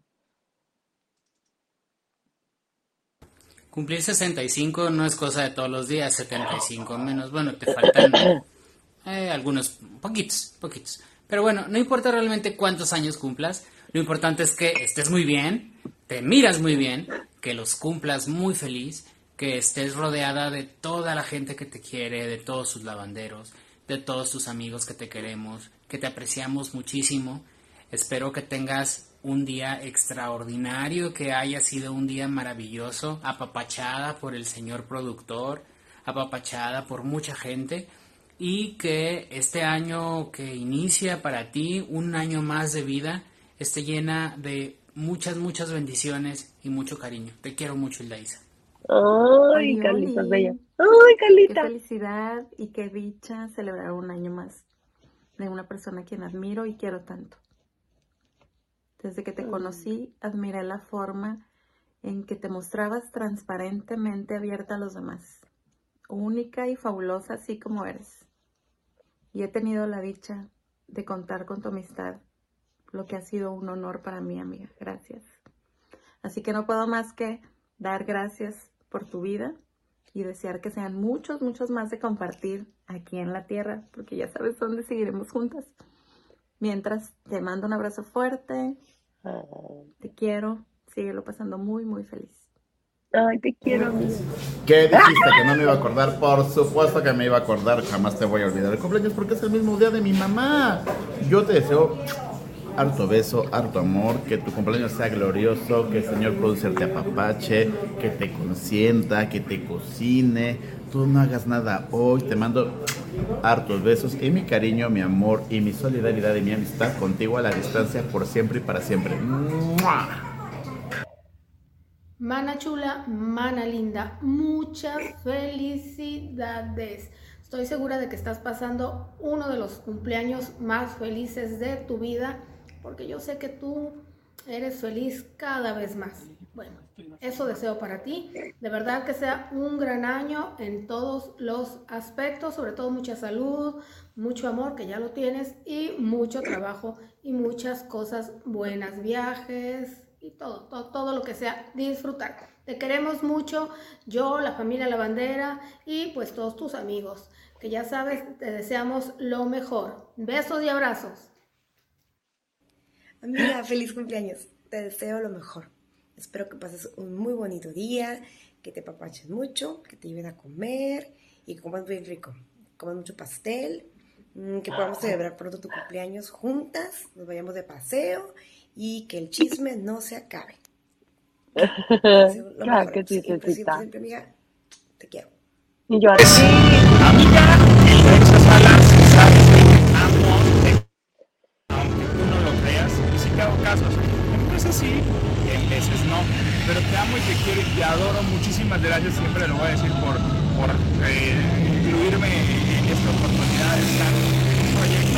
Cumplir 65 no es cosa de todos los días, 75 menos. Bueno, te faltan eh, algunos, poquitos, poquitos. Pero bueno, no importa realmente cuántos años cumplas, lo importante es que estés muy bien, te miras muy bien, que los cumplas muy feliz, que estés rodeada de toda la gente que te quiere, de todos sus lavanderos, de todos tus amigos que te queremos, que te apreciamos muchísimo. Espero que tengas un día extraordinario, que haya sido un día maravilloso, apapachada por el señor productor, apapachada por mucha gente y que este año que inicia para ti, un año más de vida, esté llena de muchas, muchas bendiciones y mucho cariño. Te quiero mucho, Hildaísa. Ay, oli. bella. Ay, Qué Carlita. felicidad y qué dicha celebrar un año más de una persona a quien admiro y quiero tanto. Desde que te conocí, admiré la forma en que te mostrabas transparentemente abierta a los demás, única y fabulosa así como eres. Y he tenido la dicha de contar con tu amistad, lo que ha sido un honor para mí, amiga. Gracias. Así que no puedo más que dar gracias por tu vida y desear que sean muchos, muchos más de compartir aquí en la tierra, porque ya sabes dónde seguiremos juntas. Mientras, te mando un abrazo fuerte, te quiero, síguelo pasando muy, muy feliz. Ay, te quiero. ¿Qué dijiste que no me iba a acordar? Por supuesto que me iba a acordar, jamás te voy a olvidar el cumpleaños porque es el mismo día de mi mamá. Yo te deseo harto beso, harto amor, que tu cumpleaños sea glorioso, que el señor producer te apapache, que te consienta, que te cocine. Tú no hagas nada hoy, te mando hartos besos y mi cariño, mi amor y mi solidaridad y mi amistad contigo a la distancia por siempre y para siempre. ¡Mua! Mana chula, mana linda, muchas felicidades. Estoy segura de que estás pasando uno de los cumpleaños más felices de tu vida, porque yo sé que tú eres feliz cada vez más. Bueno, eso deseo para ti. De verdad que sea un gran año en todos los aspectos, sobre todo mucha salud, mucho amor, que ya lo tienes, y mucho trabajo y muchas cosas buenas, viajes, y todo, todo, todo lo que sea disfrutar. Te queremos mucho, yo, la familia La Bandera y pues todos tus amigos, que ya sabes, te deseamos lo mejor. Besos y abrazos. Amiga, feliz cumpleaños. Te deseo lo mejor. Espero que pases un muy bonito día, que te papaches mucho, que te lleven a comer y que comas bien rico. Comas mucho pastel, mm, que podamos celebrar pronto tu cumpleaños juntas, nos vayamos de paseo y que el chisme no se acabe. Claro mejor. que sí, Siempre, siempre, amiga, te quiero. Y yo a ti. Amiga, salas sabes que te amo, aunque tú no lo creas, y sí te hago caso. En veces sí y en veces no. Pero te amo y te quiero y te adoro. Muchísimas gracias, siempre lo voy a decir por, por eh, incluirme en esta oportunidad de estar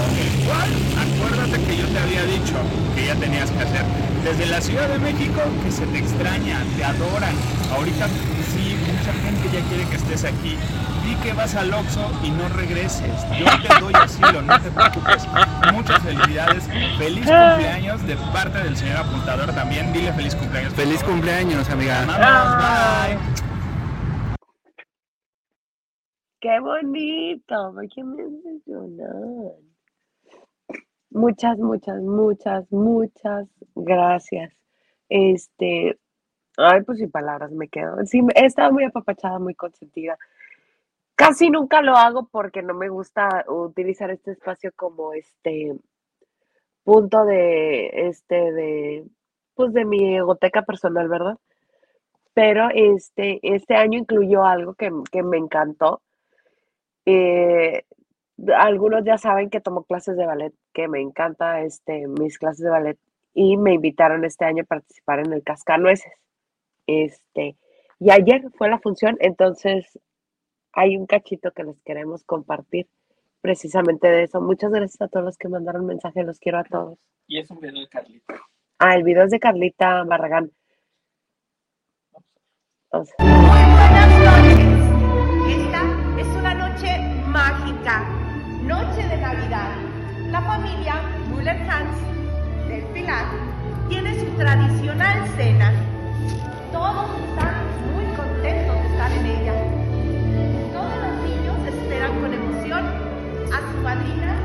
parte que yo te había dicho que ya tenías que hacer. Desde la Ciudad de México, que se te extraña, te adoran. Ahorita sí, mucha gente ya quiere que estés aquí. Di que vas al Oxxo y no regreses. Yo te doy asilo, no te preocupes. Muchas felicidades. Feliz cumpleaños de parte del señor apuntador también. Dile feliz cumpleaños. por Feliz favor. cumpleaños, amiga. Vamos, bye. Qué bonito, porque me hace llorar. Muchas, muchas, muchas, muchas gracias. Este, ay, pues sin palabras me quedo. Sí, he estado muy apapachada, muy consentida. Casi nunca lo hago porque no me gusta utilizar este espacio como este punto de, este, de, pues de mi egoteca personal, ¿verdad? Pero este, este año incluyó algo que, que me encantó. Eh, algunos ya saben que tomo clases de ballet, que me encanta este, mis clases de ballet y me invitaron este año a participar en el Cascanueces. Este, y ayer fue la función, entonces hay un cachito que les queremos compartir precisamente de eso. Muchas gracias a todos los que mandaron mensaje, los quiero a todos. Y es un video de Carlita. Ah, el video es de Carlita Barragán. Vamos. Buenas noches. Esta noche de Navidad. La familia Müller-Hans del Pilar tiene su tradicional cena. Todos están muy contentos de estar en ella. Todos los niños esperan con emoción a su madrina,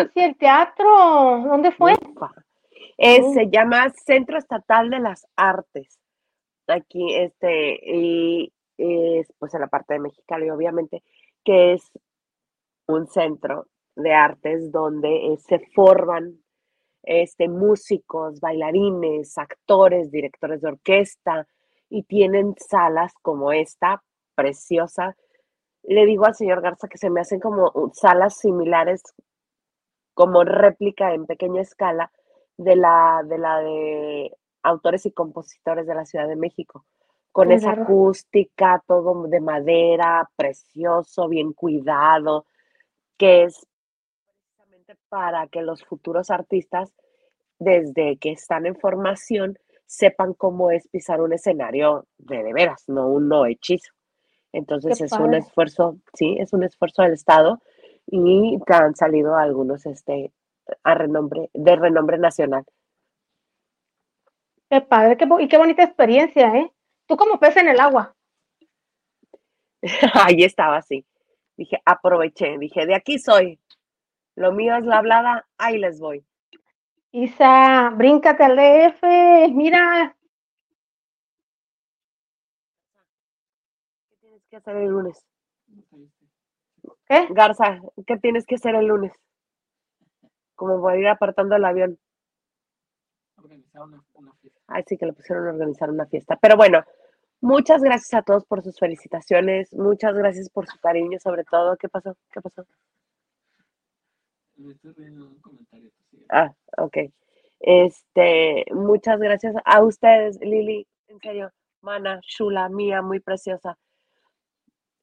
¡Qué fancy el teatro! ¿Dónde fue? Eh. Se llama Centro Estatal de las Artes. Aquí, este, y es pues en la parte de Mexicali, obviamente, que es un centro de artes donde eh, se forman este, músicos, bailarines, actores, directores de orquesta, y tienen salas como esta, preciosa. Le digo al señor Garza que se me hacen como uh, salas similares, como réplica en pequeña escala de la de, la de autores y compositores de la Ciudad de México, con esa acústica, todo de madera, precioso, bien cuidado, que es precisamente para que los futuros artistas, desde que están en formación, sepan cómo es pisar un escenario de de veras, no un no hechizo. Entonces Qué es un esfuerzo, sí, es un esfuerzo del Estado y han salido algunos este, a renombre, de renombre nacional. Qué padre, qué y qué bonita experiencia, ¿eh? Tú como pez en el agua. Ahí estaba así. Dije, aproveché, dije, de aquí soy. Lo mío es la hablada, ahí les voy. Isa, bríncate al DF, mira. ¿Qué tienes que hacer el lunes? ¿Qué? Garza, ¿qué tienes que hacer el lunes? Como voy a ir apartando el avión. Organizar una, una fiesta. Ay, sí que le pusieron a organizar una fiesta. Pero bueno, muchas gracias a todos por sus felicitaciones. Muchas gracias por su cariño, sobre todo. ¿Qué pasó? ¿Qué pasó? Me estoy riendo un comentario. Ah, ok. Este, muchas gracias a ustedes, Lili, en serio, Mana, Shula, mía, muy preciosa.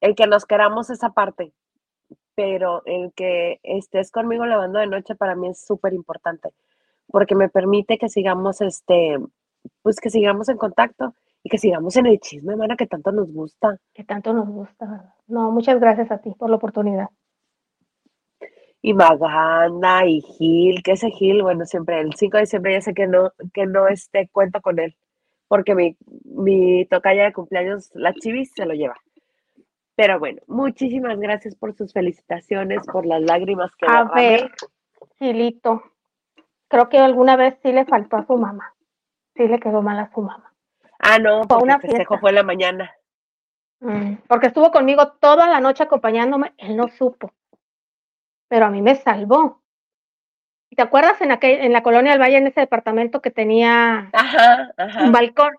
El que nos queramos esa parte, pero el que estés conmigo lavando de noche para mí es súper importante, porque me permite que sigamos, este, pues que sigamos en contacto y que sigamos en el chisme, Mana, que tanto nos gusta. Que tanto nos gusta. No, muchas gracias a ti por la oportunidad. Y Maganda y Gil, que ese Gil, bueno, siempre el 5 de diciembre ya sé que no, que no este, cuento con él, porque mi, mi tocaya de cumpleaños, la Chivis, se lo lleva. Pero bueno, muchísimas gracias por sus felicitaciones, por las lágrimas que A ver, Gilito, creo que alguna vez sí le faltó a su mamá. Sí le quedó mal a su mamá. Ah, no, Fue porque una festejo fiesta. fue en la mañana. Mm, Porque estuvo conmigo toda la noche acompañándome, él no supo. Pero a mí me salvó. ¿Te acuerdas en, aquel, en la colonia del Valle, en ese departamento que tenía Ajá, ajá. un balcón?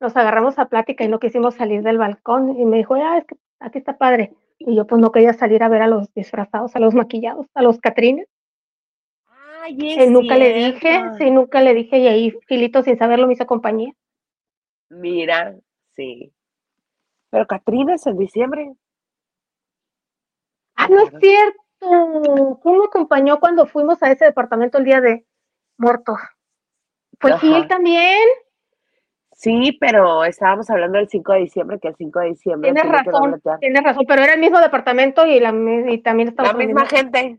Nos agarramos a plática y no quisimos salir del balcón. Y me dijo, ah, es que aquí está padre. Y yo pues no quería salir a ver a los disfrazados, a los maquillados, a los Catrines. Ay, es nunca le dije, sí, nunca le dije. Y ahí Filito sin saberlo me hizo compañía. Mira, sí. Pero Catrina es en diciembre. Ah, no es cierto. ¿Cómo acompañó cuando fuimos a ese departamento el día de muertos? Fue. Gil también. Sí, pero estábamos hablando del 5 de diciembre, que el 5 de diciembre Tienes razón, tienes razón, pero era el mismo departamento y, la, y también estaba La misma gente.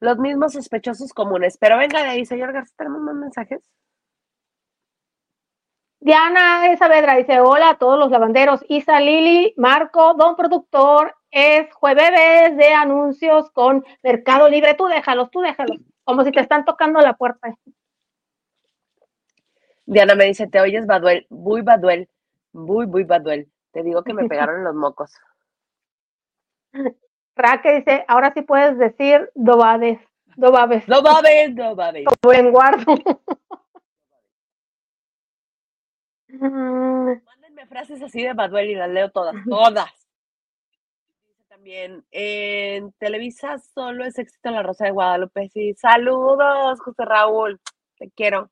Los mismos sospechosos comunes. Pero venga de ahí, señor García, ¿tenemos más mensajes? Diana Saavedra dice, hola a todos los lavanderos. Isa Lili, Marco, don productor, es jueves de anuncios con Mercado Libre. Tú déjalos, tú déjalos. Como si te están tocando la puerta. Diana me dice, te oyes Baduel, muy Baduel, muy, muy Baduel. Te digo que me pegaron en los mocos. Raque dice, ahora sí puedes decir dobades, dobabes. No babes, no babes. Como en guardo. Mm, Mándenme frases así de Baduel y las leo todas, todas. Dice también, en Televisa solo es éxito La Rosa de Guadalupe. Sí, saludos, José Raúl, te quiero.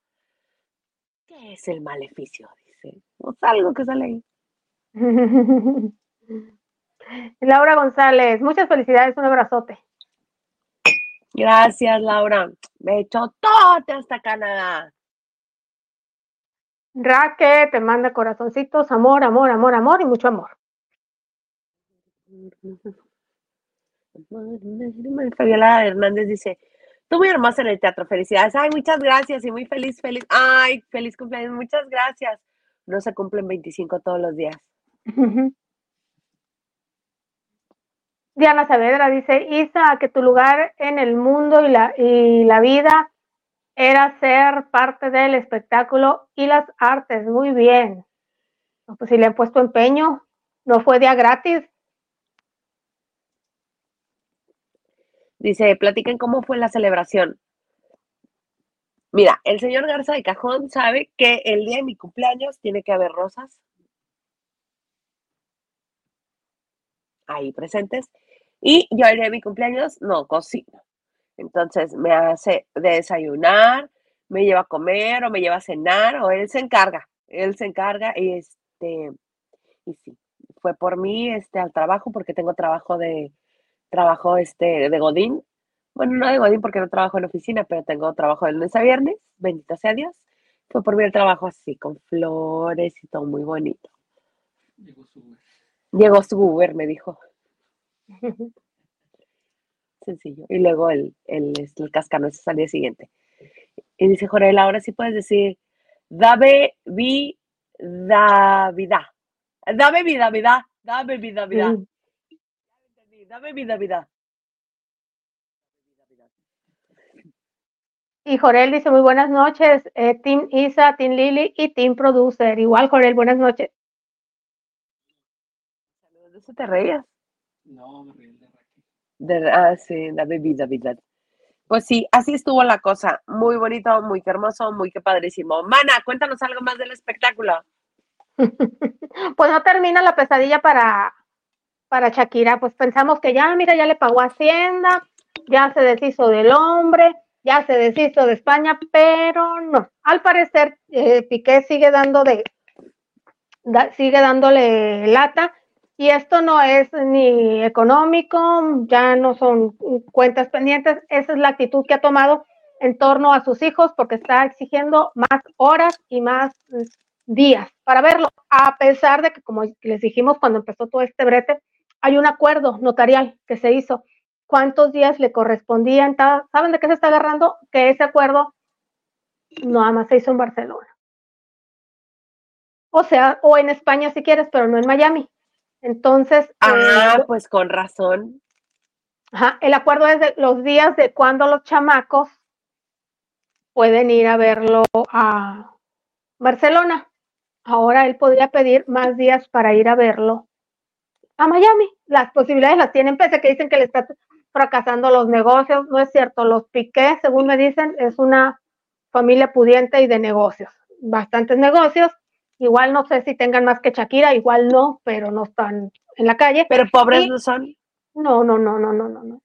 ¿Qué es el maleficio? Dice, no algo que sale ahí. Laura González, muchas felicidades, un abrazote. Gracias, Laura. Me echó todo hasta Canadá. Raque te manda corazoncitos, amor, amor, amor, amor y mucho amor. Fabiola Hernández dice, tú muy hermosa en el teatro, felicidades. Ay, muchas gracias y muy feliz, feliz. Ay, feliz cumpleaños, muchas gracias. No se cumplen 25 todos los días. Diana Saavedra dice, Isa, que tu lugar en el mundo y la, y la vida era ser parte del espectáculo y las artes. Muy bien. Pues si le han puesto empeño, no fue día gratis. Dice, platiquen cómo fue la celebración. Mira, el señor Garza de Cajón sabe que el día de mi cumpleaños tiene que haber rosas ahí presentes. Y yo el día de mi cumpleaños no cocino. Entonces me hace desayunar, me lleva a comer o me lleva a cenar o él se encarga. Él se encarga y este, y sí, fue por mí este, al trabajo porque tengo trabajo de, trabajo este, de Godín. Bueno, no de Godín porque no trabajo en oficina, pero tengo trabajo de lunes a viernes, bendito sea Dios. Fue por mí el trabajo así, con flores y todo muy bonito. Llegó su Uber. Llegó su Uber, me dijo. Sencillo. Y luego el, el, el cascanueces al día siguiente. Y dice Jorel, ahora sí puedes decir, dame vida, vida. Dame vida, vida. Dame vida, vida. Dame vida, vida. Y Jorel dice, muy buenas noches, eh, Team Isa, Team Lili y Team Producer. Igual, Jorel, buenas noches. ¿De eso te reías? No, me reí de Raquel. De- ah, sí, dame vida, vida. Pues sí, así estuvo la cosa. Muy bonito, muy hermoso, muy que padrísimo. Mana, cuéntanos algo más del espectáculo. Pues no termina la pesadilla para, para Shakira. Pues pensamos que ya, mira, ya le pagó Hacienda, ya se deshizo del hombre, ya se deshizo de España, pero no. Al parecer, eh, Piqué sigue dando de, sigue dándole lata. Y esto no es ni económico, ya no son cuentas pendientes, esa es la actitud que ha tomado en torno a sus hijos porque está exigiendo más horas y más días para verlo, a pesar de que, como les dijimos cuando empezó todo este brete, hay un acuerdo notarial que se hizo. ¿Cuántos días le correspondían? ¿Saben de qué se está agarrando? Que ese acuerdo nada más se hizo en Barcelona. O sea, o en España si quieres, pero no en Miami. Entonces, Ah, eh, pues con razón. Ajá, el acuerdo es de los días de cuando los chamacos pueden ir a verlo a Barcelona. Ahora él podría pedir más días para ir a verlo a Miami. Las posibilidades las tienen, pese a que dicen que el estatus fracasando los negocios. No es cierto, los Piqué, según me dicen, es una familia pudiente y de negocios, bastantes negocios. Igual no sé si tengan más que Shakira, igual no, pero no están en la calle. Pero pobres Y- no son. no, no, no, no, no, no, no.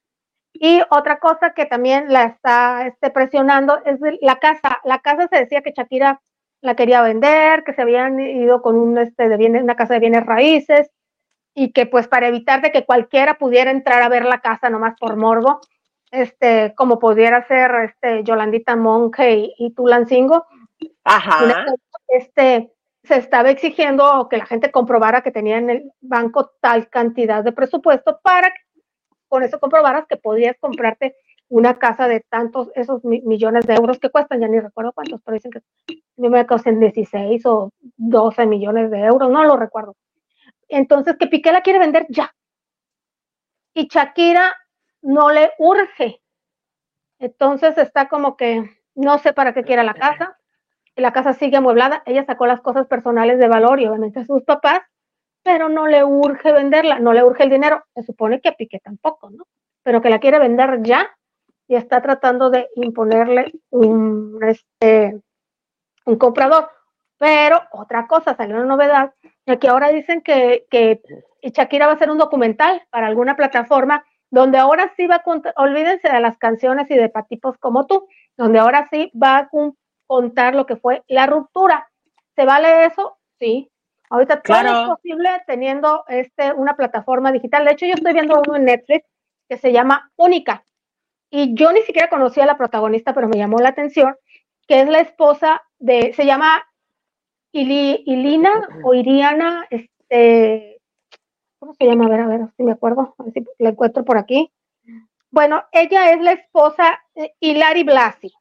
Y otra cosa que también la está este, presionando es la casa. La casa se decía que Shakira la quería vender, que se habían ido con un, este, de bienes, una casa de bienes raíces y que pues para evitar de que cualquiera pudiera entrar a ver la casa nomás por morbo, este, como pudiera ser este, Yolandita Monge y, y Tulancingo, Ajá. este, se estaba exigiendo que la gente comprobara que tenía en el banco tal cantidad de presupuesto para que con eso comprobaras que podías comprarte una casa de tantos, esos mi- millones de euros que cuestan, ya ni recuerdo cuántos, pero dicen que no me costan 16 o 12 millones de euros, no lo recuerdo. Entonces, que Piqué la quiere vender ya. Y Shakira no le urge. Entonces está como que no sé para qué quiera la casa. Y la casa sigue amueblada. Ella sacó las cosas personales de valor y obviamente a sus papás, pero no le urge venderla, no le urge el dinero. Se supone que a Piqué tampoco, ¿no? Pero que la quiere vender ya y está tratando de imponerle un, este, un comprador. Pero otra cosa, salió una novedad, de que ahora dicen que, que Shakira va a hacer un documental para alguna plataforma donde ahora sí va a contar, olvídense de las canciones y de patipos como tú, donde ahora sí va a con- contar lo que fue la ruptura. ¿Se vale eso? Sí. Ahorita todo Claro. es posible teniendo este, una plataforma digital. De hecho, yo estoy viendo uno en Netflix que se llama Única. Y yo ni siquiera conocía a la protagonista, pero me llamó la atención, que es la esposa de, se llama Ili- Ilina o Iriana, este, ¿cómo se llama? A ver, a ver, si me acuerdo, a ver si la encuentro por aquí. Bueno, ella es la esposa Hilary Blasi.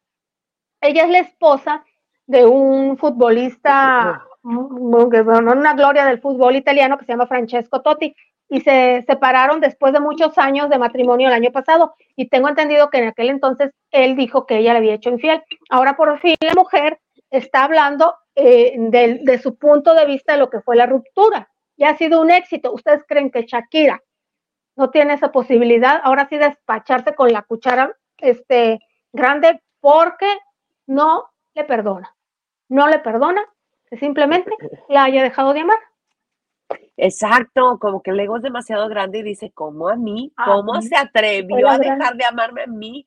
Ella es la esposa de un futbolista, una gloria del fútbol italiano que se llama Francesco Totti. Y se separaron después de muchos años de matrimonio el año pasado. Y tengo entendido que en aquel entonces él dijo que ella le había hecho infiel. Ahora por fin la mujer está hablando eh, de, su punto de vista de lo que fue la ruptura. Y ha sido un éxito. ¿Ustedes creen que Shakira no tiene esa posibilidad ahora sí despacharse con la cuchara este, grande porque no le perdona? No le perdona que simplemente la haya dejado de amar. Exacto, como que el ego es demasiado grande y dice, ¿cómo a mí? A ¿Cómo mí, se atrevió a dejar de amarme a mí?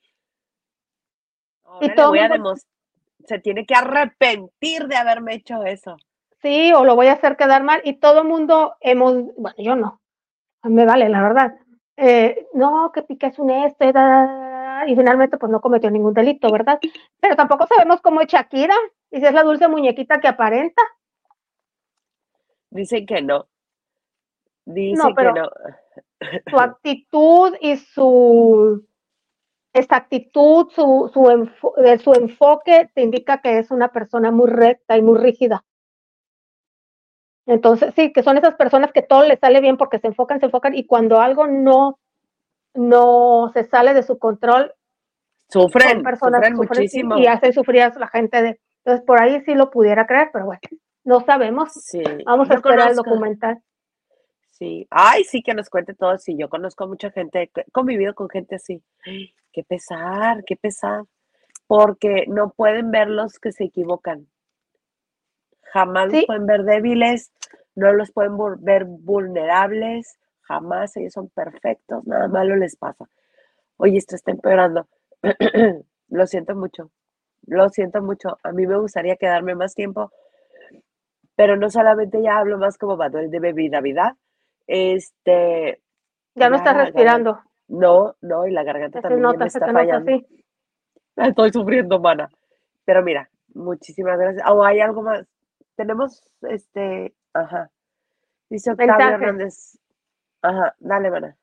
Ahora le todo voy a demostrar, se tiene que arrepentir de haberme hecho eso. sí, o lo voy a hacer quedar mal. Y todo el mundo hemos, bueno, yo no, me vale, la verdad. Eh, no, que Piqué es un este, da, da, da, da, y finalmente pues no cometió ningún delito, ¿verdad? Pero tampoco sabemos cómo es Shakira, y si es la dulce muñequita que aparenta. Dicen que no. Dicen pero- que no. Su actitud y su esta actitud, su, su, enfo- de su enfoque te indica que es una persona muy recta y muy rígida. Entonces, sí, que son esas personas que todo les sale bien porque se enfocan, se enfocan y cuando algo no, no se sale de su control, Sufren, son personas sufren sufren y- muchísimo. y, hacen sufrir a la gente. De, entonces, por ahí sí lo pudiera creer, pero bueno, no sabemos. Sí, Vamos a esperar el documental. Sí, ay, sí que nos cuente todo. Sí, yo conozco a mucha gente, he convivido con gente así. Ay, Qué pesar, qué pesar. Porque no pueden ver los que se equivocan. Jamás los pueden ver débiles, no los pueden ver vulnerables, jamás ellos son perfectos, nada malo les pasa. Oye, esto está empeorando. Lo siento mucho, lo siento mucho. A mí me gustaría quedarme más tiempo, pero no solamente ya hablo más como Manuel de Baby Navidad, este, Ya no estás respirando. No, no, y la garganta también nota, me está fallando. así. Estoy sufriendo, mana. Pero mira, muchísimas gracias. ¿O hay algo más? Tenemos, este, ajá. Dice Octavio. Hernández. Ajá, dale, mana.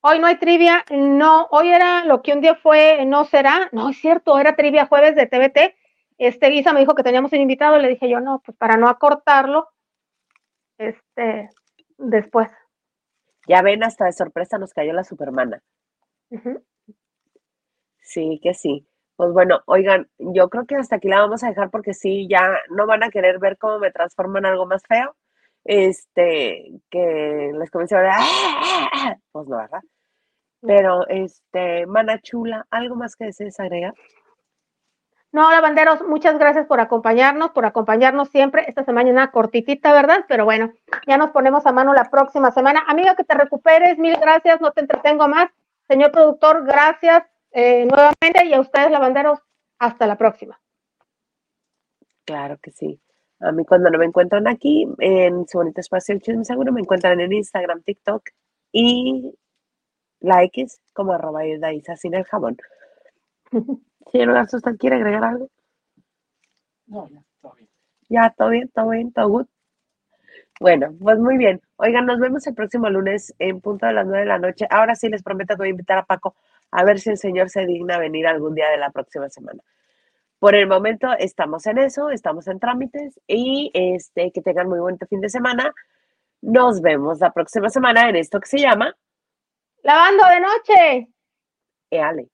Hoy no hay trivia, no, hoy era lo que un día fue, no será, no es cierto, era trivia jueves de TVT. Este Guisa me dijo que teníamos un invitado, le dije yo no, pues para no acortarlo, este, después. Ya ven, hasta de sorpresa nos cayó la supermana. Sí, que sí. Pues bueno, oigan, yo creo que hasta aquí la vamos a dejar porque sí, ya no van a querer ver cómo me transformo en algo más feo. Este, que les comience a ver, "Ah, ah, ah", pues no, ¿verdad? Pero, este, mana chula, ¿algo más que desees agregar? No, lavanderos, muchas gracias por acompañarnos, por acompañarnos siempre. Esta semana una cortitita, ¿verdad? Pero bueno, ya nos ponemos a mano la próxima semana. Amiga, que te recuperes, mil gracias, no te entretengo más. Señor productor, gracias eh, nuevamente y a ustedes, lavanderos, hasta la próxima. Claro que sí. A mí cuando no me encuentran aquí, en su bonito espacio el chisme seguro, me encuentran en Instagram, TikTok y likes como arroba Isa sin el jabón. Señor Garza, ¿usted quiere agregar algo? No, ya, todo bien. Ya, todo bien, todo bien, todo good. Bueno, pues muy bien. Oigan, nos vemos el próximo lunes en punto de las nueve de la noche. Ahora sí les prometo que voy a invitar a Paco a ver si el señor se digna a venir algún día de la próxima semana. Por el momento estamos en eso, estamos en trámites y este que tengan muy buen fin de semana. Nos vemos la próxima semana en esto que se llama Lavando de noche. Eale.